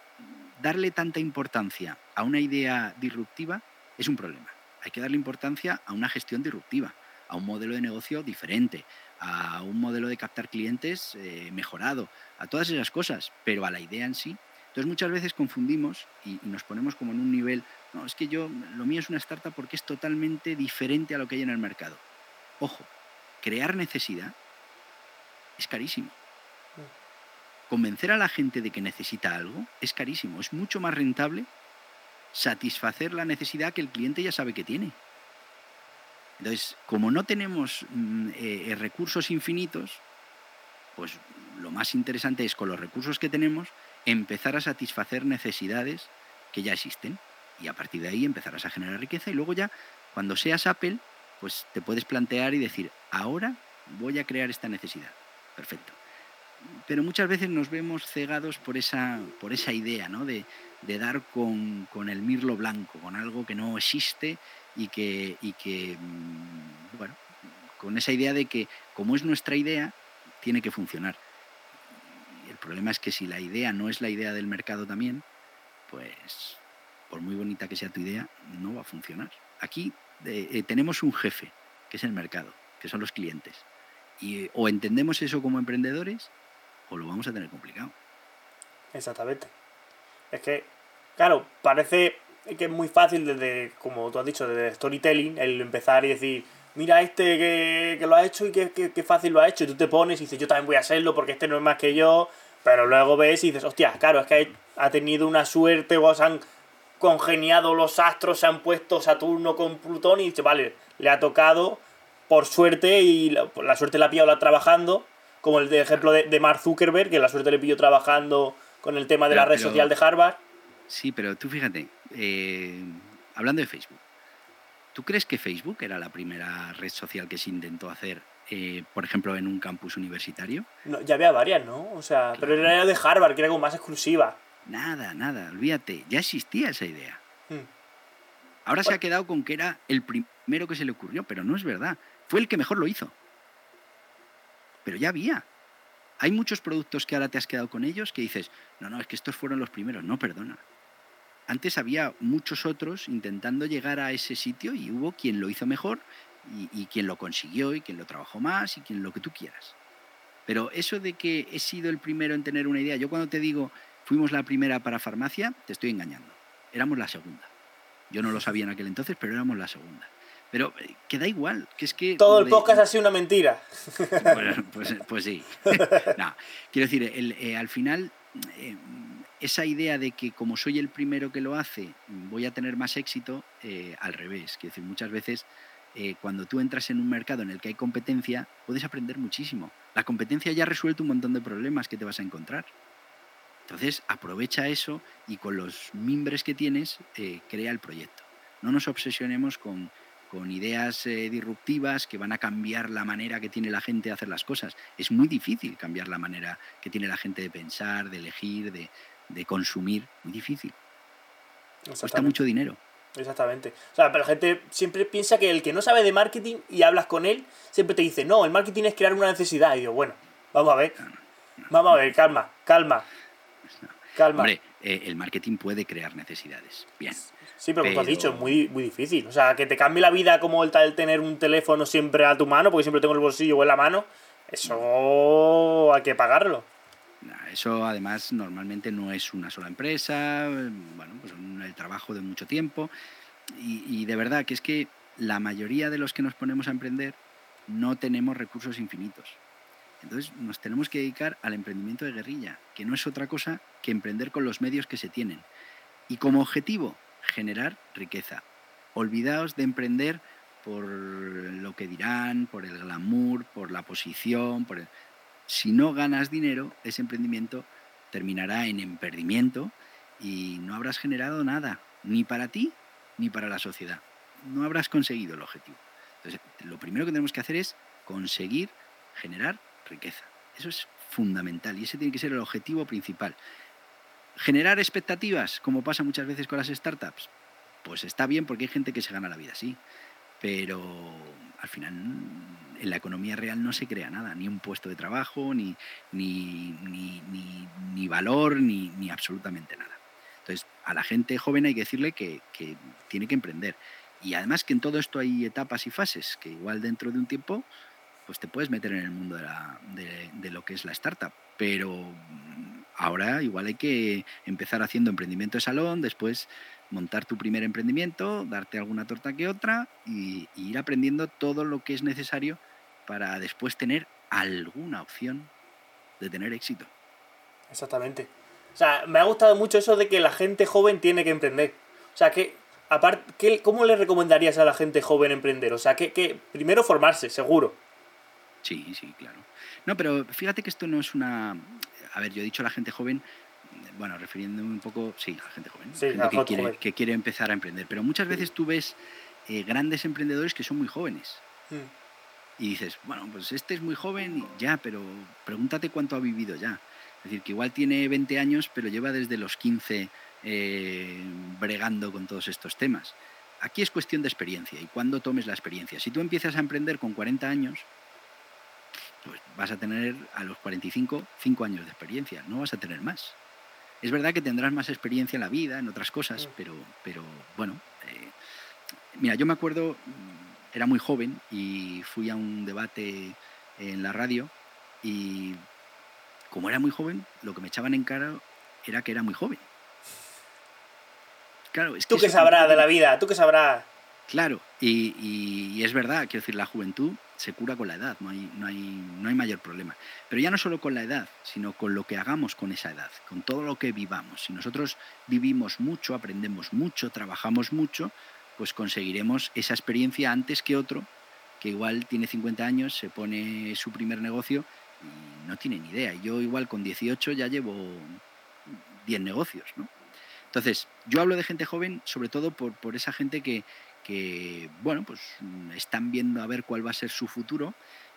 B: darle tanta importancia a una idea disruptiva es un problema. Hay que darle importancia a una gestión disruptiva, a un modelo de negocio diferente, a un modelo de captar clientes eh, mejorado, a todas esas cosas, pero a la idea en sí. Entonces muchas veces confundimos y, nos ponemos como en un nivel, no, es que yo, lo mío es una startup porque es totalmente diferente a lo que hay en el mercado. Ojo, crear necesidad es carísimo. Convencer a la gente de que necesita algo es carísimo, es mucho más rentable satisfacer la necesidad que el cliente ya sabe que tiene. Entonces, como no tenemos mm, eh, eh, recursos infinitos, pues lo más interesante es con los recursos que tenemos empezar a satisfacer necesidades que ya existen y a partir de ahí empezarás a generar riqueza y luego ya cuando seas Apple, pues te puedes plantear y decir, ahora voy a crear esta necesidad. Perfecto. Pero muchas veces nos vemos cegados por esa, por esa idea, ¿no? De, de dar con, con el mirlo blanco, con algo que no existe y que, y que, mm, bueno, con esa idea de que como es nuestra idea, tiene que funcionar. El problema es que si la idea no es la idea del mercado también, pues por muy bonita que sea tu idea, no va a funcionar. Aquí eh, eh, tenemos un jefe, que es el mercado, que son los clientes. Y eh, o entendemos eso como emprendedores o lo vamos a tener complicado.
A: Exactamente. Es que, claro, parece que es muy fácil desde, como tú has dicho, desde storytelling, el empezar y decir, mira este que, que lo ha hecho y qué que, que fácil lo ha hecho. Y tú te pones y dices, yo también voy a hacerlo porque este no es más que yo. Pero luego ves y dices, hostia, claro, es que ha tenido una suerte o se han congeniado los astros, se han puesto Saturno con Plutón y dice, vale, le ha tocado por suerte y la, la suerte la ha pillado la trabajando, como el de ejemplo de, de Mark Zuckerberg, que la suerte le pilló trabajando con el tema de la red
B: pero-
A: social de Harvard.
B: Sí, pero tú fíjate, eh, hablando de Facebook, ¿tú crees que Facebook era la primera red social que se intentó hacer, eh, por ejemplo, en un campus universitario?
A: No, ya había varias, ¿no? O sea, pero era de Harvard, que era como más exclusiva.
B: Nada, nada, olvídate, ya existía esa idea.
A: Hmm.
B: Ahora se ha quedado con que era el primero que se le ocurrió, pero no es verdad. Fue el que mejor lo hizo. Pero ya había. Hay muchos productos que ahora te has quedado con ellos que dices, no, no, es que estos fueron los primeros. No, perdona. Antes había muchos otros intentando llegar a ese sitio y hubo quien lo hizo mejor y, y quien lo consiguió y quien lo trabajó más y quien lo que tú quieras. Pero eso de que he sido el primero en tener una idea, yo cuando te digo fuimos la primera para farmacia, te estoy engañando. Éramos la segunda. Yo no lo sabía en aquel entonces, pero éramos la segunda. Pero eh, que da igual, que es que...
A: Todo el
B: de-
A: podcast ha sido una mentira.
B: Bueno, pues, pues sí. No, quiero decir, el- eh, al final, eh, esa idea de que como soy el primero que lo hace, voy a tener más éxito, eh, al revés. Quiero decir, muchas veces eh, cuando tú entras en un mercado en el que hay competencia, puedes aprender muchísimo. La competencia ya ha resuelto un montón de problemas que te vas a encontrar. Entonces, aprovecha eso y con los mimbres que tienes, eh, crea el proyecto. No nos obsesionemos con, con ideas eh, disruptivas que van a cambiar la manera que tiene la gente de hacer las cosas. Es muy difícil cambiar la manera que tiene la gente de pensar, de elegir, de, de consumir. Muy difícil. Cuesta mucho dinero.
A: Exactamente. O sea, pero la gente siempre piensa que el que no sabe de marketing y hablas con él, siempre te dice, no, el marketing es crear una necesidad. Y yo, bueno, vamos a ver. Vamos a ver, calma, calma, calma.
B: Hombre, eh, el marketing puede crear necesidades. Bien.
A: Sí, pero como tú has dicho, es muy, muy difícil. O sea, que te cambie la vida como el, el tener un teléfono siempre a tu mano, porque siempre tengo el bolsillo o en la mano, eso hay que pagarlo.
B: Eso además normalmente no es una sola empresa, bueno, pues el trabajo de mucho tiempo. Y, y de verdad que es que la mayoría de los que nos ponemos a emprender no tenemos recursos infinitos. Entonces nos tenemos que dedicar al emprendimiento de guerrilla, que no es otra cosa que emprender con los medios que se tienen. Y como objetivo, generar riqueza. Olvidaos de emprender por lo que dirán, por el glamour, por la posición, por Si no ganas dinero, ese emprendimiento terminará en emprendimiento y no habrás generado nada, ni para ti ni para la sociedad. No habrás conseguido el objetivo. Entonces, lo primero que tenemos que hacer es conseguir generar riqueza. Eso es fundamental y ese tiene que ser el objetivo principal. Generar expectativas, como pasa muchas veces con las startups, pues está bien porque hay gente que se gana la vida así, pero al final en la economía real no se crea nada, ni un puesto de trabajo, ni, ni, ni, valor, ni, ni, absolutamente nada. Entonces, a la gente joven hay que decirle que, que tiene que emprender. Y además que en todo esto hay etapas y fases, que igual dentro de un tiempo pues te puedes meter en el mundo de, de, lo que es la startup. Pero ahora igual hay que empezar haciendo emprendimiento de salón, después montar tu primer emprendimiento, darte alguna torta que otra y, ir aprendiendo todo lo que es necesario para después tener alguna opción de tener éxito.
A: Exactamente. O sea, me ha gustado mucho eso de que la gente joven tiene que emprender. O sea, que aparte, ¿cómo le recomendarías a la gente joven emprender? O sea, que, que primero formarse, seguro.
B: Sí, sí, claro. No, pero fíjate que esto no es una... A ver, yo he dicho a la gente joven, bueno, refiriéndome un poco, sí, a la gente joven, gente que, quiere, que quiere empezar a emprender, pero muchas veces tú ves eh, grandes emprendedores que son muy jóvenes. Mm. Y dices, bueno, pues este es muy joven, ya, pero pregúntate cuánto ha vivido ya. Es decir, que igual tiene 20 años, pero lleva desde los 15 eh, bregando con todos estos temas. Aquí es cuestión de experiencia y cuándo tomes la experiencia. Si tú empiezas a emprender con 40 años, pues vas a tener a los 45 5 años de experiencia, no vas a tener más. Es verdad que tendrás más experiencia en la vida, en otras cosas, mm. pero, pero bueno, eh, mira, yo me acuerdo, mm, era muy joven y fui a un debate en la radio y como era muy joven, lo que me echaban en cara era que era muy joven.
A: Claro, es que tú que sabrás de la vida, tú que sabrás.
B: Claro, y, es verdad, quiero decir, la juventud se cura con la edad, no hay, no, hay, no hay mayor problema. Pero ya no solo con la edad, sino con lo que hagamos con esa edad, con todo lo que vivamos. Si nosotros vivimos mucho, aprendemos mucho, trabajamos mucho, pues conseguiremos esa experiencia antes que otro que igual tiene 50 años, se pone su primer negocio y no tiene ni idea. Yo igual con 18 ya llevo 10 negocios, ¿no? Entonces, yo hablo de gente joven sobre todo por, por esa gente que, que, bueno, pues mm, están viendo a ver cuál va a ser su futuro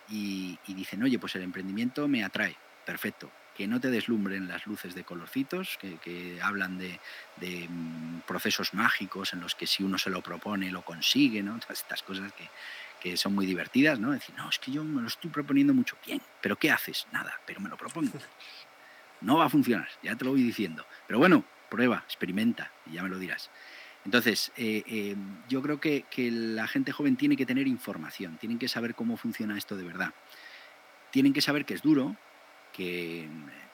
B: y, dicen, oye, pues el emprendimiento me atrae, perfecto. Que no te deslumbren las luces de colorcitos, que, hablan de, mm, procesos mágicos en los que si uno se lo propone lo consigue, ¿no? Todas estas cosas que, que son muy divertidas, ¿no? Decir, no, es que yo me lo estoy proponiendo mucho. Bien, ¿pero qué haces? Nada, pero me lo propongo. No va a funcionar, ya te lo voy diciendo. Pero bueno, prueba, experimenta y ya me lo dirás. Entonces, eh, eh, yo creo que, la gente joven tiene que tener información, tienen que saber cómo funciona esto de verdad. Tienen que saber que es duro, que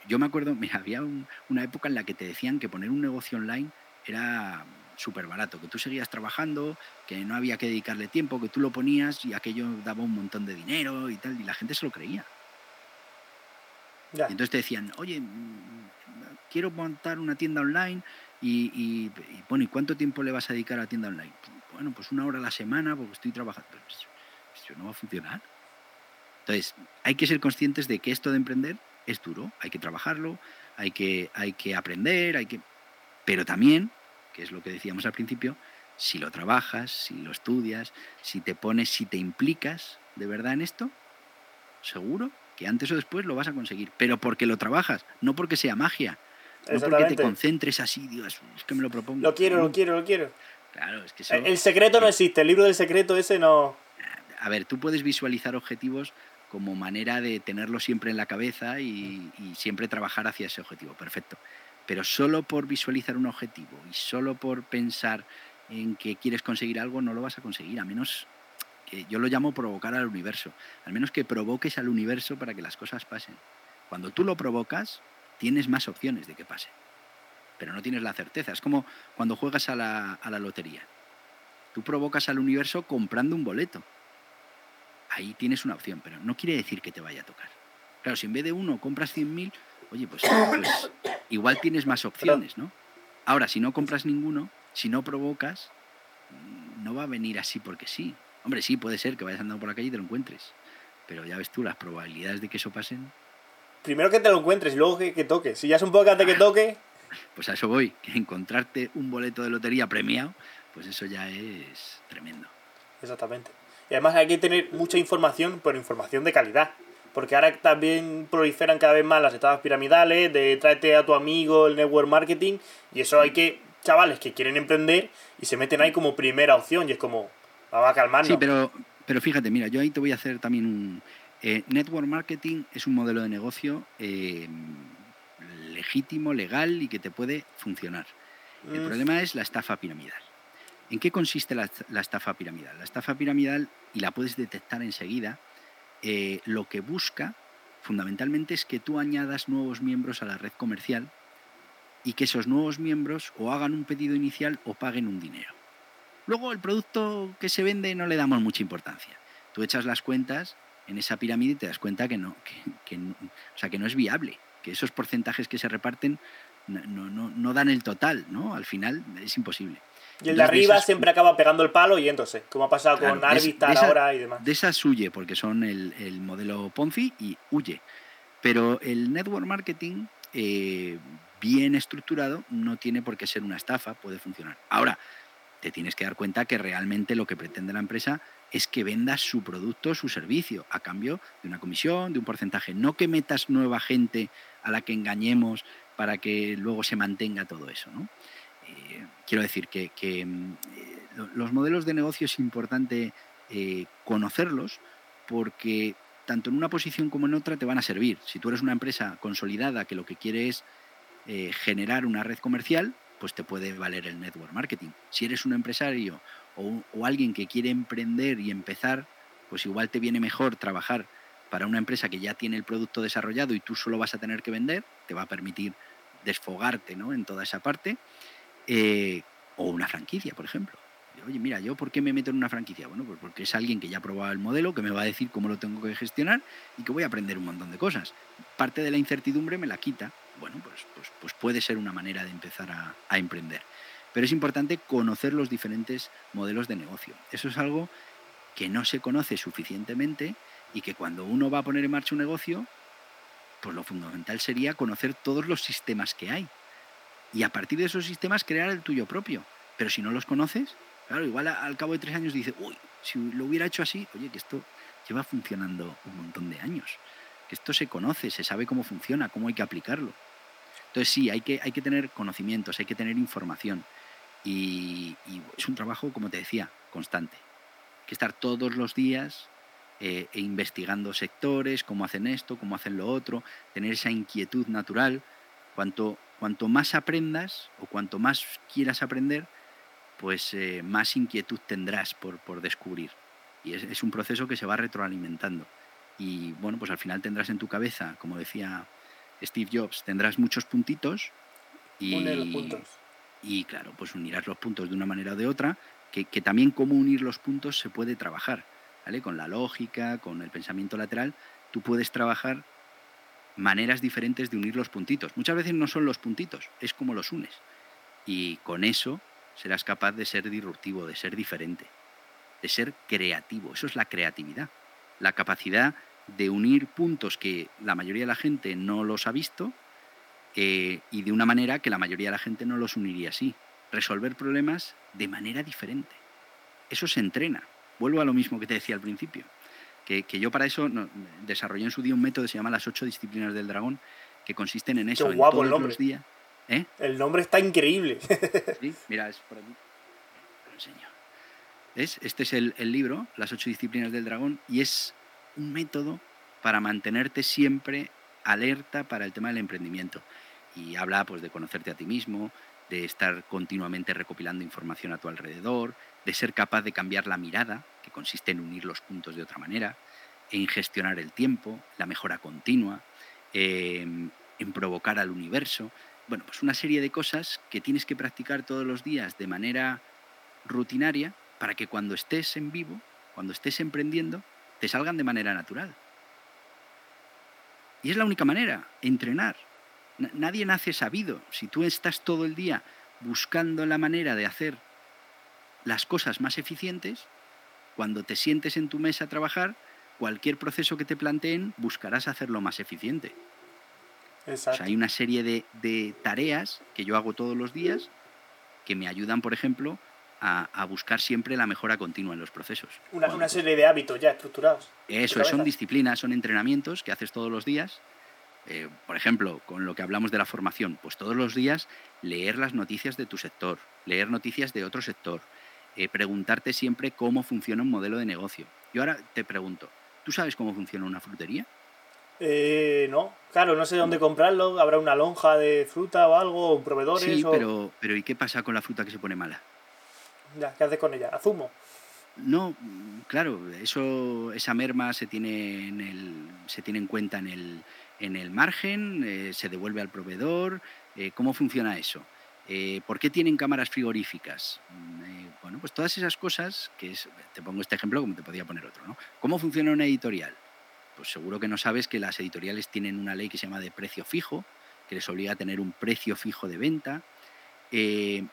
B: yo me acuerdo, me había una época en la que te decían que poner un negocio online era súper barato, que tú seguías trabajando, que no había que dedicarle tiempo, que tú lo ponías y aquello daba un montón de dinero y tal, y la gente se lo creía. Y entonces te decían, oye, mm, quiero montar una tienda online y, bueno, ¿y cuánto tiempo le vas a dedicar a tienda online? Bueno, pues una hora a la semana porque estoy trabajando. Pues, eso no va a funcionar. Entonces, hay que ser conscientes de que esto de emprender es duro, hay que trabajarlo, hay que, hay que aprender, hay que... Pero también, que es lo que decíamos al principio, si lo trabajas, si lo estudias, si te pones, si te implicas de verdad en esto, seguro que antes o después lo vas a conseguir. Pero porque lo trabajas, no porque sea magia, no porque te concentres así, Dios, es que me lo propongo.
A: Lo quiero, lo quiero, lo quiero. Claro, es que El secreto no existe, el libro del secreto ese no...
B: A ver, tú puedes visualizar objetivos como manera de tenerlo siempre en la cabeza y, siempre trabajar hacia ese objetivo, perfecto. Pero solo por visualizar un objetivo y solo por pensar en que quieres conseguir algo, no lo vas a conseguir, a menos que yo lo llamo provocar al universo, al menos que provoques al universo para que las cosas pasen. Cuando tú lo provocas, tienes más opciones de que pase. Pero no tienes la certeza. Es como cuando juegas a la, lotería. Tú provocas al universo comprando un boleto. Ahí tienes una opción, pero no quiere decir que te vaya a tocar. Claro, si en vez de uno compras 100.000, oye, pues, pues igual tienes más opciones, ¿no? Ahora, si no compras ninguno, si no provocas, no va a venir así porque sí. Hombre, sí, puede ser que vayas andando por la calle y te lo encuentres. Pero ya ves tú, las probabilidades de que eso pasen.
A: Primero que te lo encuentres y luego que, que toque. Si ya es un poco antes que ah. toque.
B: Pues a eso voy, que encontrarte un boleto de lotería premiado, pues eso ya es tremendo.
A: Exactamente. Y además hay que tener mucha información, pero información de calidad. Porque ahora también proliferan cada vez más las etapas piramidales, de tráete a tu amigo, el network marketing, y eso hay que, chavales que quieren emprender y se meten ahí como primera opción, y es como, vamos a calmarnos.
B: Sí, pero, pero fíjate, mira, yo ahí te voy a hacer también un... Eh, network marketing es un modelo de negocio eh, legítimo, legal y que te puede funcionar. El mm. problema es la estafa piramidal. ¿En qué consiste la, estafa piramidal? La estafa piramidal, y la puedes detectar enseguida, eh, lo que busca fundamentalmente es que tú añadas nuevos miembros a la red comercial y que esos nuevos miembros o hagan un pedido inicial o paguen un dinero. Luego el producto que se vende no le damos mucha importancia. Tú echas las cuentas en esa pirámide te das cuenta que no, o sea, que no es viable que esos porcentajes que se reparten no, dan el total, ¿no? Al final es imposible.
A: Y el de arriba siempre acaba pegando el palo y entonces, como ha pasado con Arbitar ahora y demás.
B: De esas huye, porque son el, modelo Ponzi y huye. Pero el network marketing, eh, bien estructurado, no tiene por qué ser una estafa, puede funcionar. Ahora, te tienes que dar cuenta que realmente lo que pretende la empresa es que vendas su producto, su servicio, a cambio de una comisión, de un porcentaje. No que metas nueva gente a la que engañemos para que luego se mantenga todo eso. Eh, quiero decir que, mm, eh, los modelos de negocio es importante eh, conocerlos porque tanto en una posición como en otra te van a servir. Si tú eres una empresa consolidada que lo que quiere es generar una red comercial, pues te puede valer el network marketing. Si eres un empresario o, o, alguien que quiere emprender y empezar, pues igual te viene mejor trabajar para una empresa que ya tiene el producto desarrollado y tú solo vas a tener que vender, te va a permitir desfogarte ¿no? en toda esa parte, eh, o una franquicia, por ejemplo. Oye, mira, ¿yo por qué me meto en una franquicia? Bueno, pues porque es alguien que ya ha probado el modelo, que me va a decir cómo lo tengo que gestionar y que voy a aprender un montón de cosas. Parte de la incertidumbre me la quita. Bueno, pues, pues, pues puede ser una manera de empezar a, a emprender. Pero es importante conocer los diferentes modelos de negocio. Eso es algo que no se conoce suficientemente y que cuando uno va a poner en marcha un negocio, pues lo fundamental sería conocer todos los sistemas que hay y a partir de esos sistemas crear el tuyo propio. Pero si no los conoces, claro, igual al cabo de tres años dice, uy, si lo hubiera hecho así, oye, que esto lleva funcionando un montón de años, que esto se conoce, se sabe cómo funciona, cómo hay que aplicarlo. Entonces sí, hay que, hay que tener conocimientos, hay que tener información y, es un trabajo, como te decía, constante. Hay que estar todos los días eh, e investigando sectores, cómo hacen esto, cómo hacen lo otro, tener esa inquietud natural. Cuanto, cuanto más aprendas o cuanto más quieras aprender, pues eh, más inquietud tendrás por, por descubrir. Y es, es, un proceso que se va retroalimentando. Y bueno, pues al final tendrás en tu cabeza, como decía Steve Jobs, tendrás muchos puntitos y,
A: los puntos.
B: y claro, pues unirás los puntos de una manera o de otra, que, que también cómo unir los puntos se puede trabajar con la lógica, con el pensamiento lateral, tú puedes trabajar maneras diferentes de unir los puntitos. Muchas veces no son los puntitos, es como los unes. Y con eso serás capaz de ser disruptivo, de ser diferente, de ser creativo. Eso es la creatividad. La capacidad de unir puntos que la mayoría de la gente no los ha visto eh, y de una manera que la mayoría de la gente no los uniría así. Resolver problemas de manera diferente. Eso se entrena vuelvo a lo mismo que te decía al principio, que, yo para eso desarrollé en su día un método que se llama las ocho disciplinas del dragón, que consisten en eso.
A: Qué guapo el nombre. días. ¿Eh? El nombre está increíble.
B: ¿Sí? Mira, es por aquí. Lo enseño. Este es el, el libro, Las ocho disciplinas del dragón, y es un método para mantenerte siempre alerta para el tema del emprendimiento. Y habla pues, de conocerte a ti mismo, de estar continuamente recopilando información a tu alrededor, de ser capaz de cambiar la mirada, que consiste en unir los puntos de otra manera, en gestionar el tiempo, la mejora continua, em, en provocar al universo. Bueno, pues una serie de cosas que tienes que practicar todos los días de manera rutinaria para que cuando estés en vivo, cuando estés emprendiendo, te salgan de manera natural. Y es la única manera, entrenar. Nadie nace sabido. Si tú estás todo el día buscando la manera de hacer las cosas más eficientes, cuando te sientes en tu mesa a trabajar, cualquier proceso que te planteen buscarás hacerlo más eficiente. hay una serie de, tareas que yo hago todos los días que me ayudan, por ejemplo, a, buscar siempre la mejora continua en los procesos.
A: Una, serie de hábitos ya estructurados.
B: Eso, son disciplinas, son entrenamientos que haces todos los días. Eh, por ejemplo, con lo que hablamos de la formación, pues todos los días leer las noticias de tu sector, leer noticias de otro sector, eh, preguntarte siempre cómo funciona un modelo de negocio. Yo ahora te pregunto, ¿tú sabes cómo funciona una frutería?
A: Eh, no, claro, no sé dónde comprarlo. ¿Habrá una lonja de fruta o algo? ¿Un proveedor?
B: Sí, pero, pero ¿y qué pasa con la fruta que se pone mala?
A: Ya, ¿qué haces con ella? ¿Azumo?
B: No, claro, eso, esa merma se tiene en, el, se tiene en cuenta en el, en el margen, eh, se devuelve al proveedor. Eh, ¿Cómo funciona eso? Eh, ¿Por qué tienen cámaras frigoríficas? Mm, bueno, pues todas esas cosas, que te pongo este ejemplo como te podía poner otro, ¿no? ¿Cómo funciona una editorial? Pues seguro que no sabes que las editoriales tienen una ley que se llama de precio fijo, que les obliga a tener un precio fijo de venta. Eh,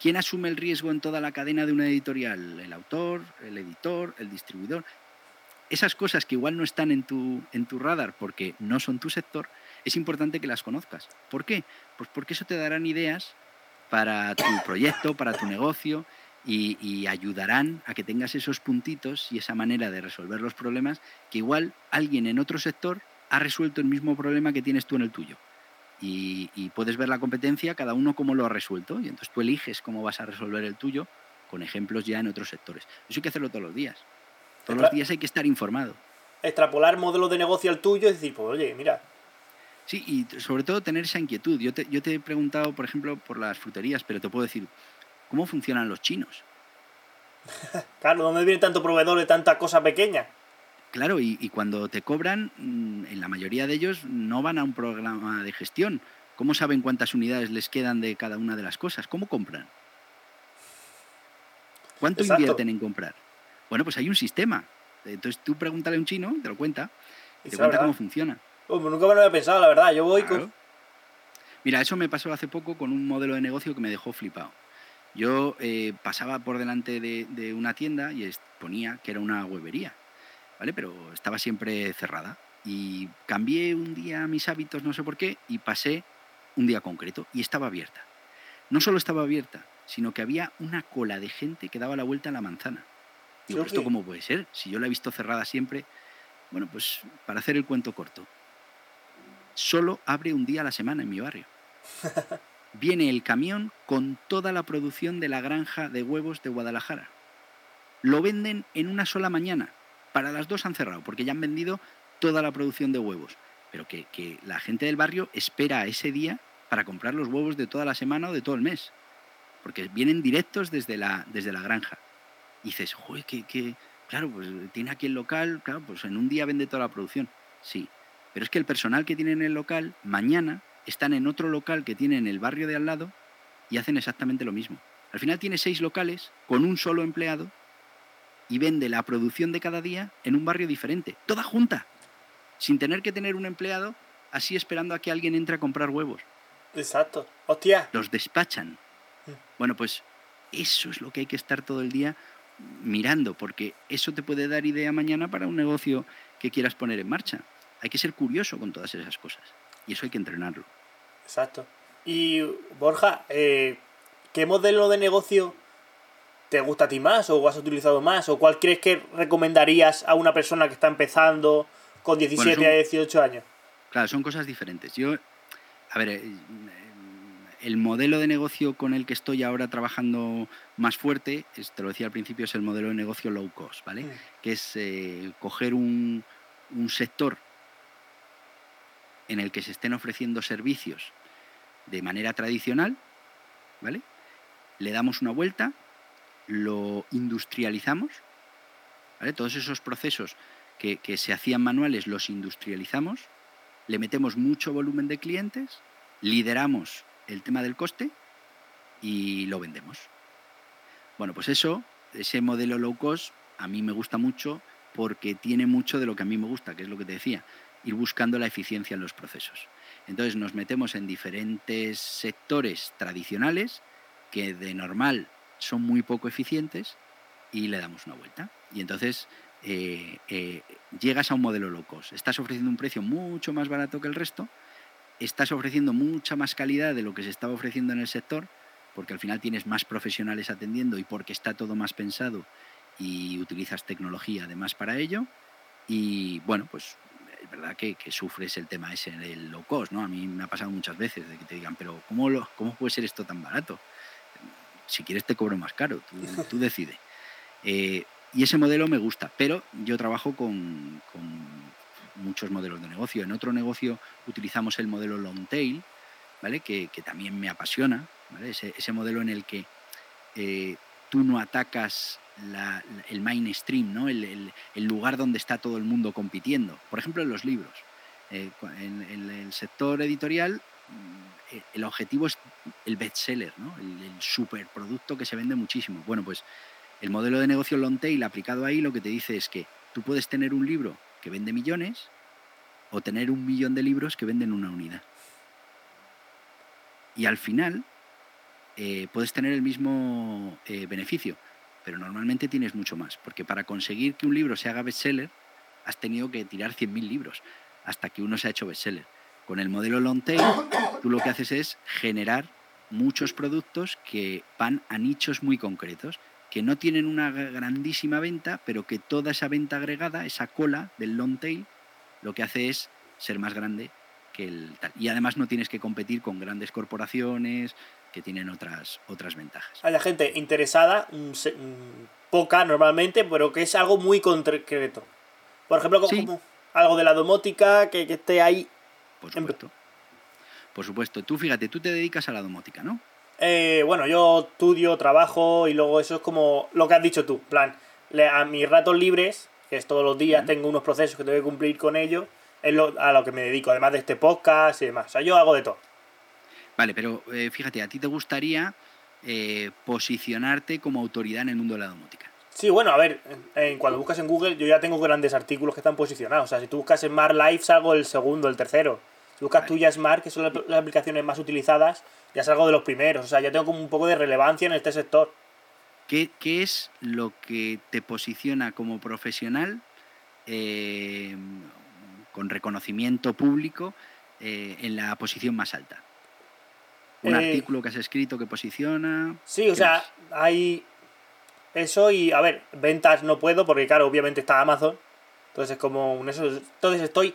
B: ¿Quién asume el riesgo en toda la cadena de una editorial? El autor, el editor, el distribuidor. Esas cosas que igual no están en tu, en tu radar porque no son tu sector, es importante que las conozcas. ¿Por qué? Pues porque eso te darán ideas para tu proyecto, para tu negocio y, ayudarán a que tengas esos puntitos y esa manera de resolver los problemas que igual alguien en otro sector ha resuelto el mismo problema que tienes tú en el tuyo. Y, puedes ver la competencia, cada uno cómo lo ha resuelto, y entonces tú eliges cómo vas a resolver el tuyo con ejemplos ya en otros sectores. Eso hay que hacerlo todos los días. Todos los días hay que estar informado.
A: Extrapolar modelos de negocio al tuyo y decir, pues oye, mira,
B: Sí, y sobre todo tener esa inquietud. Yo te, yo te he preguntado, por ejemplo, por las fruterías, pero te puedo decir, ¿cómo funcionan los chinos?
A: claro, ¿dónde viene tanto proveedor de tanta cosa pequeña?
B: Claro, y, y, cuando te cobran, mm, en la mayoría de ellos no van a un programa de gestión. ¿Cómo saben cuántas unidades les quedan de cada una de las cosas? ¿Cómo compran? ¿Cuánto invierten en comprar? Bueno, pues hay un sistema. Entonces tú pregúntale a un chino, te lo cuenta, y te cuenta cómo funciona.
A: Pues nunca me lo había pensado, la verdad. Yo voy con...
B: Mira, eso me pasó hace poco con un modelo de negocio que me dejó flipado. Yo eh, pasaba por delante de, una tienda y ponía que era una huevería, ¿vale? Pero estaba siempre cerrada. Y cambié un día mis hábitos, no sé por qué, y pasé un día concreto y estaba abierta. No solo estaba abierta, sino que había una cola de gente que daba la vuelta a la manzana. Digo, ¿esto cómo puede ser? Si yo la he visto cerrada siempre. Bueno, pues para hacer el cuento corto, solo abre un día a la semana en mi barrio. Viene el camión con toda la producción de la granja de huevos de Guadalajara. Lo venden en una sola mañana. Para las dos han cerrado, porque ya han vendido toda la producción de huevos. Pero que, la gente del barrio espera ese día para comprar los huevos de toda la semana o de todo el mes. Porque vienen directos desde la, desde la granja. Y dices, joder, que, claro, pues tiene aquí el local, claro, pues en un día vende toda la producción. Sí, pero es que el personal que tiene en el local, mañana están en otro local que tiene en el barrio de al lado y hacen exactamente lo mismo. Al final tiene seis locales con un solo empleado y vende la producción de cada día en un barrio diferente, toda junta, sin tener que tener un empleado así esperando a que alguien entre a comprar huevos.
A: Exacto. Hostia.
B: Los despachan. Mm. Bueno, pues eso es lo que hay que estar todo el día mirando, porque eso te puede dar idea mañana para un negocio que quieras poner en marcha hay que ser curioso con todas esas cosas. Y eso hay que entrenarlo.
A: Exacto. Y Borja, eh, ¿qué modelo de negocio te gusta a ti más o has utilizado más? ¿O cuál crees que recomendarías a una persona que está empezando con 17 a 18 años?
B: Claro, son cosas diferentes. Yo, a ver, eh, el modelo de negocio con el que estoy ahora trabajando más fuerte, te lo decía al principio, es el modelo de negocio low cost, ¿vale? Mm. Que es eh, coger un, un sector en el que se estén ofreciendo servicios de manera tradicional, ¿vale? Le damos una vuelta, lo industrializamos. Todos esos procesos que, se hacían manuales los industrializamos, le metemos mucho volumen de clientes, lideramos el tema del coste y lo vendemos. Bueno, pues eso ese modelo low cost a mí me gusta mucho porque tiene mucho de lo que a mí me gusta, que es lo que te decía, ir buscando la eficiencia en los procesos. Entonces nos metemos en diferentes sectores tradicionales que de normal son muy poco eficientes y le damos una vuelta. Y entonces eh, eh, llegas a un modelo low cost. Estás ofreciendo un precio mucho más barato que el resto, estás ofreciendo mucha más calidad de lo que se estaba ofreciendo en el sector, porque al final tienes más profesionales atendiendo y porque está todo más pensado y utilizas tecnología además para ello. Y bueno, pues es verdad que, sufres el tema ese del low cost, ¿no? A mí me ha pasado muchas veces de que te digan, pero ¿cómo, lo, cómo puede ser esto tan barato? Si quieres te cobro más caro, tú, tú decides. Eh, y ese modelo me gusta, pero yo trabajo con, muchos modelos de negocio. En otro negocio utilizamos el modelo long tail, ¿vale? que, también me apasiona, ese, modelo en el que eh, tú no atacas el mainstream, ¿no? El, lugar donde está todo el mundo compitiendo. Por ejemplo, en los libros. Eh, en, el sector editorial, el objetivo es el bestseller, ¿no? el, el superproducto que se vende muchísimo. Bueno, pues el modelo de negocio long tail aplicado ahí lo que te dice es que tú puedes tener un libro que vende millones o tener un millón de libros que venden una unidad. Y al final eh, puedes tener el mismo eh, beneficio, pero normalmente tienes mucho más, porque para conseguir que un libro se haga bestseller has tenido que tirar 100.000 libros hasta que uno se ha hecho bestseller. Con el modelo long tail, tú lo que haces es generar muchos productos que van a nichos muy concretos que no tienen una grandísima venta, pero que toda esa venta agregada, esa cola del long tail, lo que hace es ser más grande que el tal. Y además no tienes que competir con grandes corporaciones que tienen otras, otras ventajas.
A: Hay gente interesada, poca normalmente, pero que es algo muy concreto. Por ejemplo, como, algo de la domótica que, que esté ahí.
B: Por supuesto. Por supuesto. Tú fíjate, tú te dedicas a la domótica, ¿no?
A: Eh, bueno, yo estudio, trabajo y luego eso es como lo que has dicho tú. plan, a mis ratos libres, que es todos los días, tengo unos procesos que tengo que cumplir con ellos, es a lo que me dedico, además de este podcast y demás. O sea, yo hago de todo.
B: Vale, pero eh, fíjate, ¿a ti te gustaría eh, posicionarte como autoridad en el mundo de la domótica?
A: Sí, bueno, a ver, en, cuando buscas en Google, yo ya tengo grandes artículos que están posicionados. O sea, si tú buscas en Smart Life, salgo el segundo, el tercero. Buscas tuya Smart, que son las aplicaciones más utilizadas, ya salgo de los primeros. O sea, ya tengo como un poco de relevancia en este sector.
B: ¿Qué, es lo que te posiciona como profesional eh, con reconocimiento público eh, en la posición más alta? ¿Un eh, artículo que has escrito que posiciona?
A: Sí, o sea, hay eso y, a ver, ventas no puedo porque, claro, obviamente está Amazon. Entonces es como un eso. Entonces estoy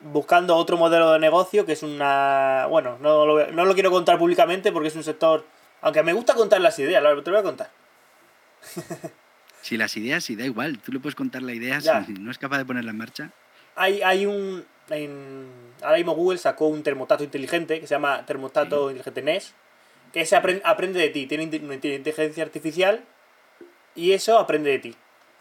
A: buscando otro modelo de negocio que es una... Bueno, no lo, no lo quiero contar públicamente porque es un sector... Aunque me gusta contar las ideas, te lo voy a contar.
B: si las ideas, sí, da igual, tú le puedes contar la idea si no es capaz de ponerla en marcha.
A: Hay, hay un... En, ahora mismo Google sacó un termostato inteligente que se llama termostato inteligente NES, que se aprende, aprende de ti, tiene una inteligencia artificial y eso aprende de ti.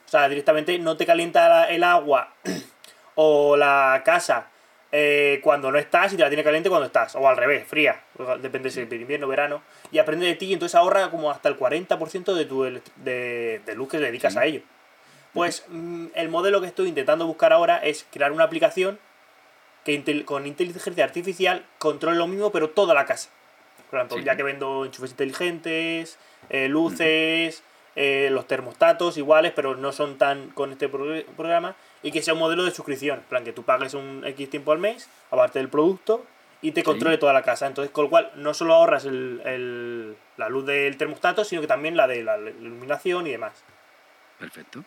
A: O sea, directamente no te calienta el agua o la casa eh, cuando no estás y te la tiene caliente cuando estás, o al revés, fría, depende si es invierno o verano, y aprende de ti y entonces ahorra como hasta el 40% de tu de, de, luz que le dedicas a ello. Pues mm, el modelo que estoy intentando buscar ahora es crear una aplicación que con inteligencia artificial controle lo mismo, pero toda la casa. Por ejemplo, ya que vendo enchufes inteligentes, eh, luces, eh, los termostatos iguales, pero no son tan con este programa, y que sea un modelo de suscripción, en plan que tú pagues un X tiempo al mes, aparte del producto, y te controle toda la casa. Entonces, con lo cual, no solo ahorras el, la luz del termostato, sino que también la de la iluminación y demás.
B: Perfecto.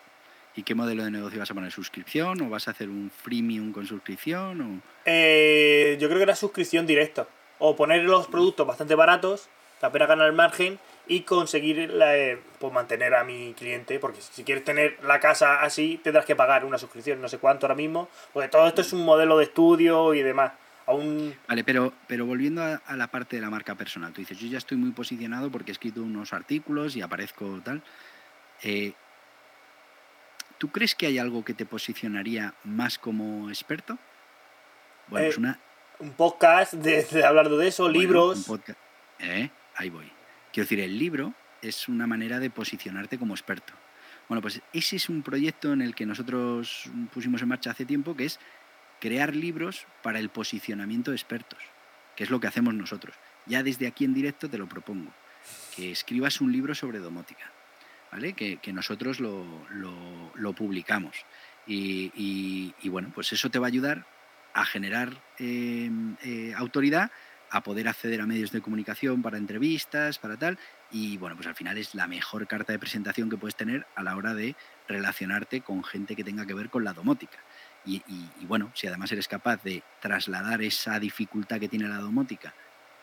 B: ¿Y qué modelo de negocio vas a poner? ¿Suscripción o vas a hacer un freemium con suscripción? O...
A: Eh, yo creo que era suscripción directa. O poner los productos bastante baratos, que apenas ganar el margen, y conseguir eh, pues, mantener a mi cliente, porque si quieres tener la casa así, tendrás que pagar una suscripción, no sé cuánto ahora mismo, porque todo esto es un modelo de estudio y demás. Aún...
B: Vale, pero, pero volviendo a, la parte de la marca personal, tú dices, yo ya estoy muy posicionado porque he escrito unos artículos y aparezco tal. Eh, ¿Tú crees que hay algo que te posicionaría más como experto?
A: Bueno, pues una... Un podcast de, hablar de eso, libros.
B: Un podcast. ¿Eh? Ahí voy. Quiero decir, el libro es una manera de posicionarte como experto. Bueno, pues ese es un proyecto en el que nosotros pusimos en marcha hace tiempo, que es crear libros para el posicionamiento de expertos, que es lo que hacemos nosotros. Ya desde aquí en directo te lo propongo, que escribas un libro sobre domótica, ¿vale? Que, nosotros lo, publicamos. Y, bueno, pues eso te va a ayudar a generar em, eh, autoridad, a poder acceder a medios de comunicación para entrevistas, para tal, y bueno, pues al final es la mejor carta de presentación que puedes tener a la hora de relacionarte con gente que tenga que ver con la domótica. Y, bueno, si además eres capaz de trasladar esa dificultad que tiene la domótica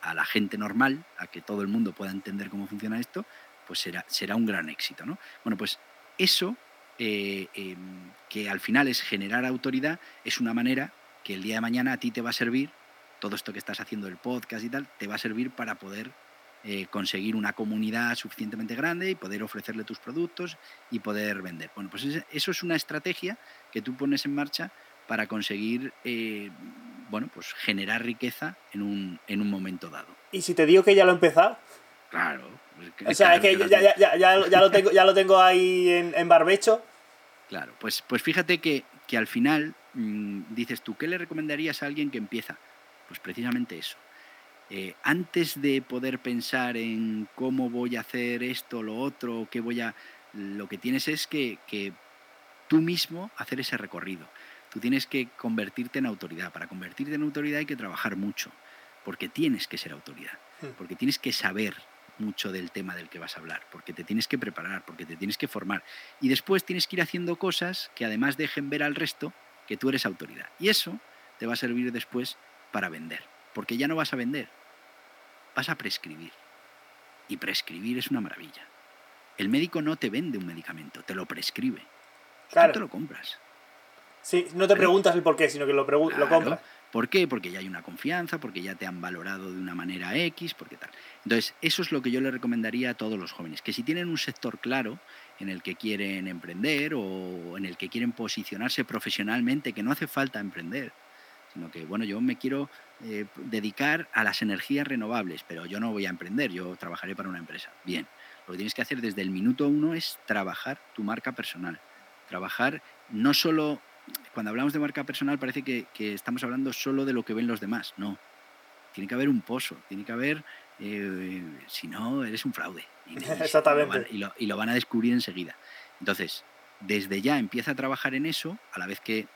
B: a la gente normal, a que todo el mundo pueda entender cómo funciona esto, pues será, será un gran éxito. ¿no? Bueno, pues eso, eh, em, que al final es generar autoridad, es una manera que el día de mañana a ti te va a servir, todo esto que estás haciendo el podcast y tal, te va a servir para poder eh, conseguir una comunidad suficientemente grande y poder ofrecerle tus productos y poder vender. Bueno, pues eso es una estrategia que tú pones en marcha para conseguir eh, bueno, pues generar riqueza en un, en un momento dado.
A: ¿Y si te digo que ya lo he empezado?
B: Claro.
A: o sea, es que ya, ya, ya, lo tengo, ya lo tengo ahí en, barbecho.
B: Claro, pues, pues fíjate que, que al final mm, dices tú, ¿qué le recomendarías a alguien que empieza? Pues precisamente eso, eh, antes de poder pensar en cómo voy a hacer esto, lo otro, qué voy a... Lo que tienes es que, tú mismo hacer ese recorrido. Tú tienes que convertirte en autoridad. Para convertirte en autoridad hay que trabajar mucho, porque tienes que ser autoridad, hmm. porque tienes que saber mucho del tema del que vas a hablar, porque te tienes que preparar, porque te tienes que formar. Y después tienes que ir haciendo cosas que además dejen ver al resto que tú eres autoridad. Y eso te va a servir después para vender, porque ya no vas a vender, vas a prescribir. Y prescribir es una maravilla. El médico no te vende un medicamento, te lo prescribe. Claro. Tú te lo compras.
A: Sí, no te preguntas el por qué, sino que lo, lo compras.
B: ¿Por qué? Porque ya hay una confianza, porque ya te han valorado de una manera X, porque tal. Entonces, eso es lo que yo le recomendaría a todos los jóvenes, que si tienen un sector claro en el que quieren emprender o en el que quieren posicionarse profesionalmente, que no hace falta emprender, sino que, bueno, yo me quiero eh, dedicar a las energías renovables, pero yo no voy a emprender, yo trabajaré para una empresa. Bien, lo que tienes que hacer desde el minuto uno es trabajar tu marca personal. Trabajar no solo, cuando hablamos de marca personal parece que, estamos hablando solo de lo que ven los demás, no. Tiene que haber un pozo, tiene que haber, eh, si no, eres un fraude.
A: Y, Exactamente.
B: y lo van a descubrir enseguida. Entonces, desde ya empieza a trabajar en eso, a la vez que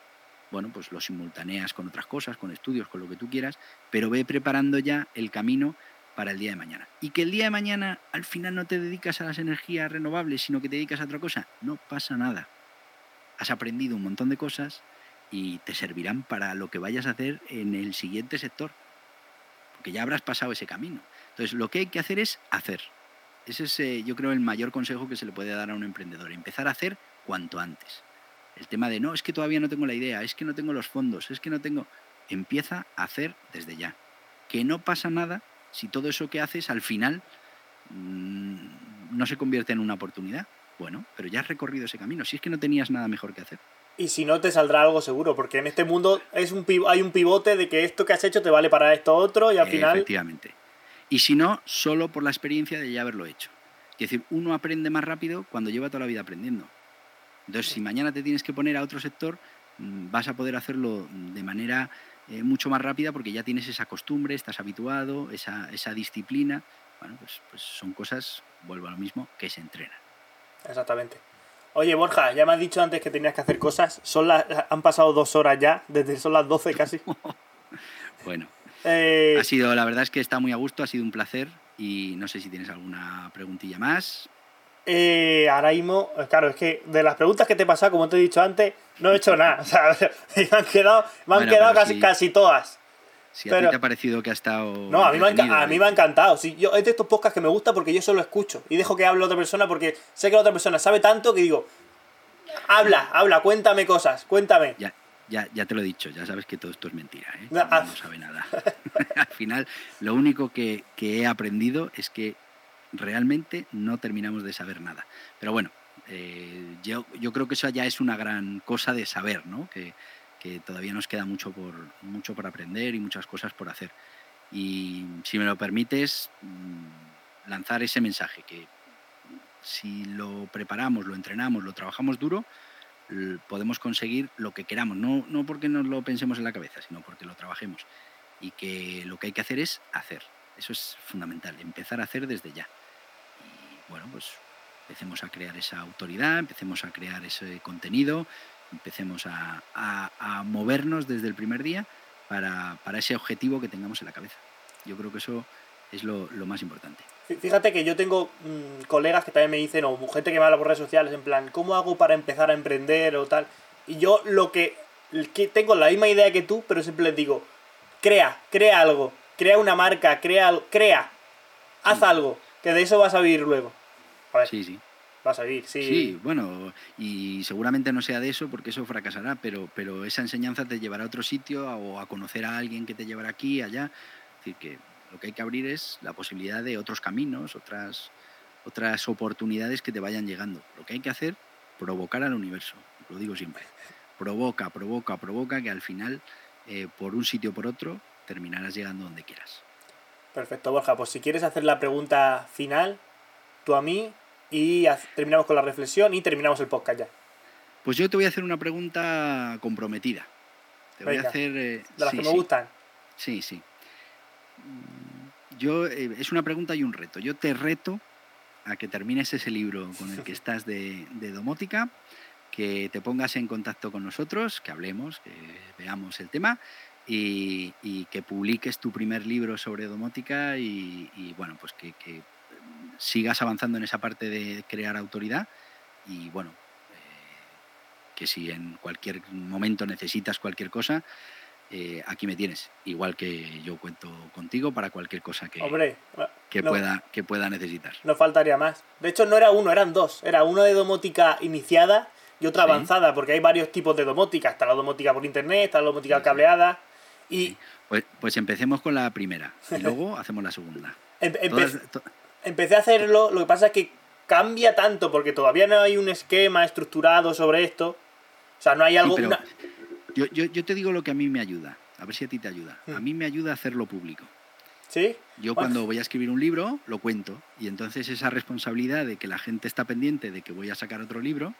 B: bueno, pues lo simultaneas con otras cosas, con estudios, con lo que tú quieras, pero ve preparando ya el camino para el día de mañana. Y que el día de mañana al final no te dedicas a las energías renovables, sino que te dedicas a otra cosa, no pasa nada. Has aprendido un montón de cosas y te servirán para lo que vayas a hacer en el siguiente sector, porque ya habrás pasado ese camino. Entonces, lo que hay que hacer es hacer. Ese es, eh, yo creo, el mayor consejo que se le puede dar a un emprendedor, empezar a hacer cuanto antes. El tema de no, es que todavía no tengo la idea, es que no tengo los fondos, es que no tengo... Empieza a hacer desde ya. Que no pasa nada si todo eso que haces al final mm, no se convierte en una oportunidad. Bueno, pero ya has recorrido ese camino, si es que no tenías nada mejor que hacer.
A: Y si no, te saldrá algo seguro, porque en este mundo es un hay un pivote de que esto que has hecho te vale para esto otro y al final...
B: Efectivamente. Y si no, solo por la experiencia de ya haberlo hecho. Es decir, uno aprende más rápido cuando lleva toda la vida aprendiendo. Entonces, si mañana te tienes que poner a otro sector, mm, vas a poder hacerlo de manera eh, mucho más rápida porque ya tienes esa costumbre, estás habituado, esa, disciplina. Bueno, pues, pues, son cosas, vuelvo a lo mismo, que se entrenan.
A: Exactamente. Oye, Borja, ya me has dicho antes que tenías que hacer cosas. Son las, han pasado dos horas ya, desde son las 12 casi.
B: bueno, eh, ha sido, la verdad es que está muy a gusto, ha sido un placer y no sé si tienes alguna preguntilla más.
A: Eh, ahora mismo, claro, es que de las preguntas que te he pasado, como te he dicho antes, no he hecho nada. O sea, me han quedado, me han quedado casi, casi todas.
B: Si a ti te ha parecido que ha estado.
A: No, a mí, me ha, a mí me ha encantado. Sí, yo, es de estos podcasts que me gusta porque yo solo escucho y dejo que hable otra persona porque sé que la otra persona sabe tanto que digo, habla, habla, cuéntame cosas, cuéntame.
B: Ya, ya, ya te lo he dicho, ya sabes que todo esto es mentira, ¿eh? no, ah. sabe nada. Al final, lo único que, que he aprendido es que realmente no terminamos de saber nada. Pero bueno, eh, yo, yo, creo que eso ya es una gran cosa de saber, ¿no? Que, todavía nos queda mucho por, mucho por aprender y muchas cosas por hacer. Y si me lo permites, mm, lanzar ese mensaje, que si lo preparamos, lo entrenamos, lo trabajamos duro, podemos conseguir lo que queramos. No, no porque nos lo pensemos en la cabeza, sino porque lo trabajemos. Y que lo que hay que hacer es hacer. Eso es fundamental, empezar a hacer desde ya. Bueno, pues empecemos a crear esa autoridad, empecemos a crear ese contenido, empecemos a, movernos desde el primer día para, ese objetivo que tengamos en la cabeza. Yo creo que eso es lo, más importante.
A: Fíjate que yo tengo mm, colegas que también me dicen, o gente que me habla por redes sociales, en plan, ¿cómo hago para empezar a emprender o tal? Y yo lo que, que tengo la misma idea que tú, pero siempre les digo, crea, crea algo, crea una marca, crea, crea, haz algo, que de eso vas a vivir luego.
B: sí, sí.
A: Vas a vivir, sí.
B: Sí, bueno, y seguramente no sea de eso porque eso fracasará, pero, pero esa enseñanza te llevará a otro sitio o a conocer a alguien que te llevará aquí, allá. Es decir, que lo que hay que abrir es la posibilidad de otros caminos, otras, otras oportunidades que te vayan llegando. Lo que hay que hacer, provocar al universo, lo digo siempre. Provoca, provoca, provoca, que al final, eh, por un sitio o por otro, terminarás llegando donde quieras.
A: Perfecto, Borja. Pues si quieres hacer la pregunta final, tú a mí, y terminamos con la reflexión y terminamos el podcast ya.
B: Pues yo te voy a hacer una pregunta comprometida. Te voy a hacer.
A: Eh, de las que me gustan.
B: Sí, sí. Yo, eh, es una pregunta y un reto. Yo te reto a que termines ese libro con el que estás de, de domótica, que te pongas en contacto con nosotros, que hablemos, que veamos el tema y, que publiques tu primer libro sobre domótica y, bueno, pues que, sigas avanzando en esa parte de crear autoridad y bueno, eh, que si en cualquier momento necesitas cualquier cosa, eh, aquí me tienes. Igual que yo cuento contigo para cualquier cosa que, que, pueda, que pueda necesitar.
A: No faltaría más. De hecho, no era uno, eran dos. Era uno de domótica iniciada y otra avanzada, porque hay varios tipos de domótica. Está la domótica por internet, está la domótica cableada. Y...
B: Pues, pues, empecemos con la primera y luego hacemos la segunda.
A: empecé a hacerlo, lo que pasa es que cambia tanto porque todavía no hay un esquema estructurado sobre esto. O sea, no hay algo...
B: yo, yo, te digo lo que a mí me ayuda, a ver si a ti te ayuda. A hmm. mí me ayuda a hacerlo público.
A: ¿Sí?
B: Yo cuando voy a escribir un libro, lo cuento. Y entonces esa responsabilidad de que la gente está pendiente de que voy a sacar otro libro,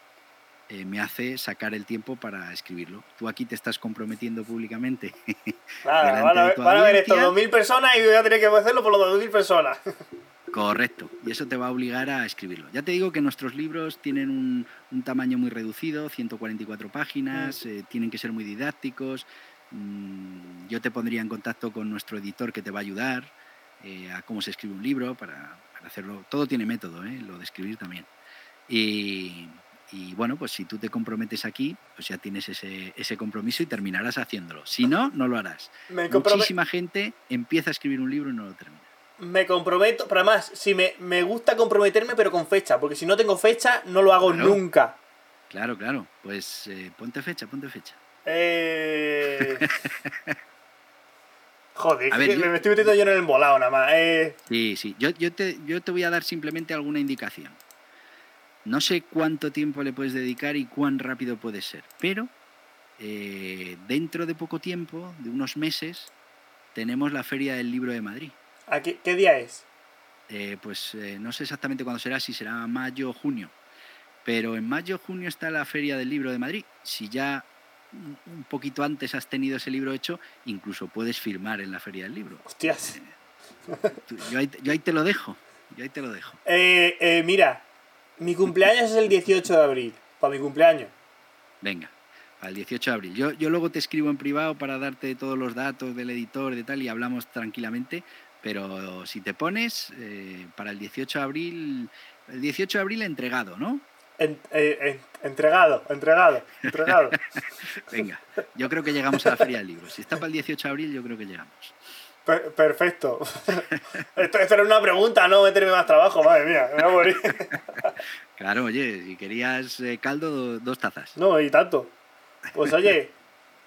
B: eh, me hace sacar el tiempo para escribirlo. Tú aquí te estás comprometiendo públicamente.
A: Claro, van a, ver, van a ver estos 2.000 personas y voy a tener que hacerlo por los 2.000 personas.
B: Correcto, y eso te va a obligar a escribirlo. Ya te digo que nuestros libros tienen un, tamaño muy reducido, 144 páginas, mm. eh, tienen que ser muy didácticos. Mm, yo te pondría en contacto con nuestro editor que te va a ayudar eh, a cómo se escribe un libro para, hacerlo. Todo tiene método, lo de escribir también. Y, y bueno, pues si tú te comprometes aquí, pues ya tienes ese, ese compromiso y terminarás haciéndolo. Si no, no lo harás. Muchísima gente empieza a escribir un libro y no lo termina.
A: Me comprometo, pero además, si me, me gusta comprometerme, pero con fecha, porque si no tengo fecha, no lo hago nunca.
B: Claro, claro. Pues eh, ponte fecha, ponte fecha.
A: Eh... Joder, me estoy metiendo yo en el embolado nada más. Eh.
B: Sí, sí. Yo, yo, te, yo te voy a dar simplemente alguna indicación. No sé cuánto tiempo le puedes dedicar y cuán rápido puede ser, pero eh, dentro de poco tiempo, de unos meses, tenemos la Feria del Libro de Madrid.
A: ¿A qué, día es?
B: Eh, pues eh, no sé exactamente cuándo será, si será mayo o junio. Pero en mayo o junio está la Feria del Libro de Madrid. Si ya un poquito antes has tenido ese libro hecho, incluso puedes firmar en la Feria del Libro.
A: Hostias.
B: yo, ahí, yo, ahí, te lo dejo. Yo ahí te lo dejo.
A: mira, mi cumpleaños es el 18 de abril, para mi cumpleaños.
B: Venga, al 18 de abril. Yo, yo luego te escribo en privado para darte todos los datos del editor y tal y hablamos tranquilamente, pero si te pones eh, para el 18 de abril, el 18 de abril entregado, ¿no?
A: Eh, entregado, entregado, entregado.
B: Venga, yo creo que llegamos a la Feria del Libro. Si está para el 18 de abril, yo creo que llegamos
A: perfecto. esto, era una pregunta, no meterme más trabajo, madre mía, me voy a morir.
B: claro, oye, si querías eh, caldo, dos tazas.
A: No, y tanto. Pues oye,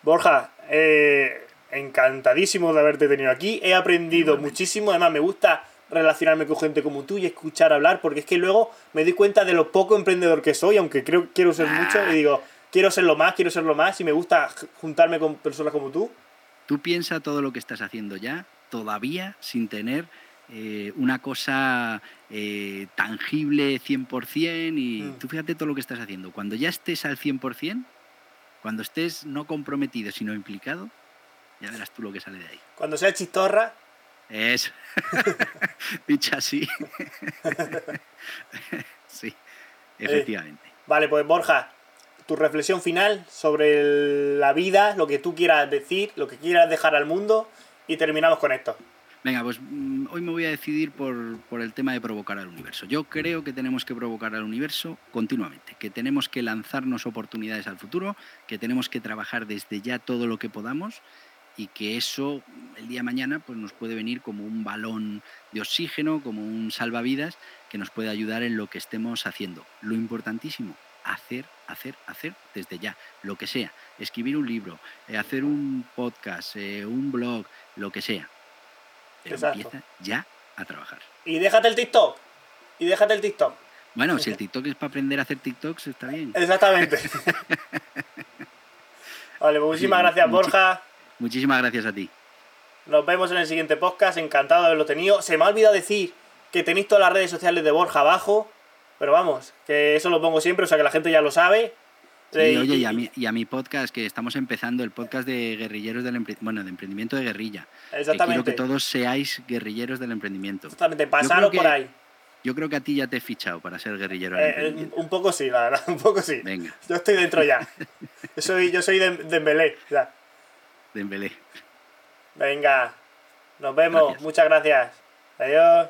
A: Borja, eh, encantadísimo de haberte tenido aquí. He aprendido muchísimo, además me gusta relacionarme con gente como tú y escuchar hablar, porque es que luego me doy cuenta de lo poco emprendedor que soy, aunque creo quiero ser mucho, y digo, quiero ser lo más, quiero ser lo más, y me gusta juntarme con personas como tú.
B: Tú piensa todo lo que estás haciendo ya, todavía sin tener eh, una cosa eh, tangible 100% y
A: Mm.
B: tú fíjate todo lo que estás haciendo. Cuando ya estés al 100%, cuando estés no comprometido, sino implicado, ya verás tú lo que sale de ahí.
A: Cuando sea chistorra,
B: Es. Dicho así. sí, efectivamente.
A: Vale, pues Borja, tu reflexión final sobre la vida, lo que tú quieras decir, lo que quieras dejar al mundo y terminamos con esto.
B: Venga, pues mm, hoy me voy a decidir por, por el tema de provocar al universo. Yo creo que tenemos que provocar al universo continuamente, que tenemos que lanzarnos oportunidades al futuro, que tenemos que trabajar desde ya todo lo que podamos y que eso el día de mañana pues, nos puede venir como un balón de oxígeno, como un salvavidas que nos puede ayudar en lo que estemos haciendo. Lo importantísimo, hacer, hacer, hacer desde ya, lo que sea. Escribir un libro, eh, hacer un podcast, eh, un blog, lo que sea. Pero
A: Exacto.
B: empieza ya a trabajar.
A: Y déjate el TikTok. Y déjate el TikTok.
B: Bueno, si el TikTok es para aprender a hacer TikToks, está bien.
A: Exactamente. vale, pues muchísimas
B: Sí,
A: gracias, Borja.
B: Muchísimas gracias a ti.
A: Nos vemos en el siguiente podcast. Encantado de haberlo tenido. Se me ha olvidado decir que tenéis todas las redes sociales de Borja abajo. Pero vamos, que eso lo pongo siempre, o sea que la gente ya lo sabe.
B: Sí,
A: Eh,
B: oye, y a, mi, y a mi podcast, que estamos empezando, el podcast de guerrilleros del bueno, de emprendimiento de guerrilla. Que quiero
A: Exactamente.
B: que todos seáis guerrilleros del emprendimiento.
A: Exactamente, pasaros por ahí.
B: Yo creo que a ti ya te he fichado para ser guerrillero
A: Eh, eh, un poco sí, la verdad, un poco sí.
B: Venga,
A: Yo estoy dentro ya. Yo soy, yo soy de, de Embelé, ya.
B: Dembélé.
A: Venga, nos vemos.
B: Gracias.
A: Muchas gracias. Adiós.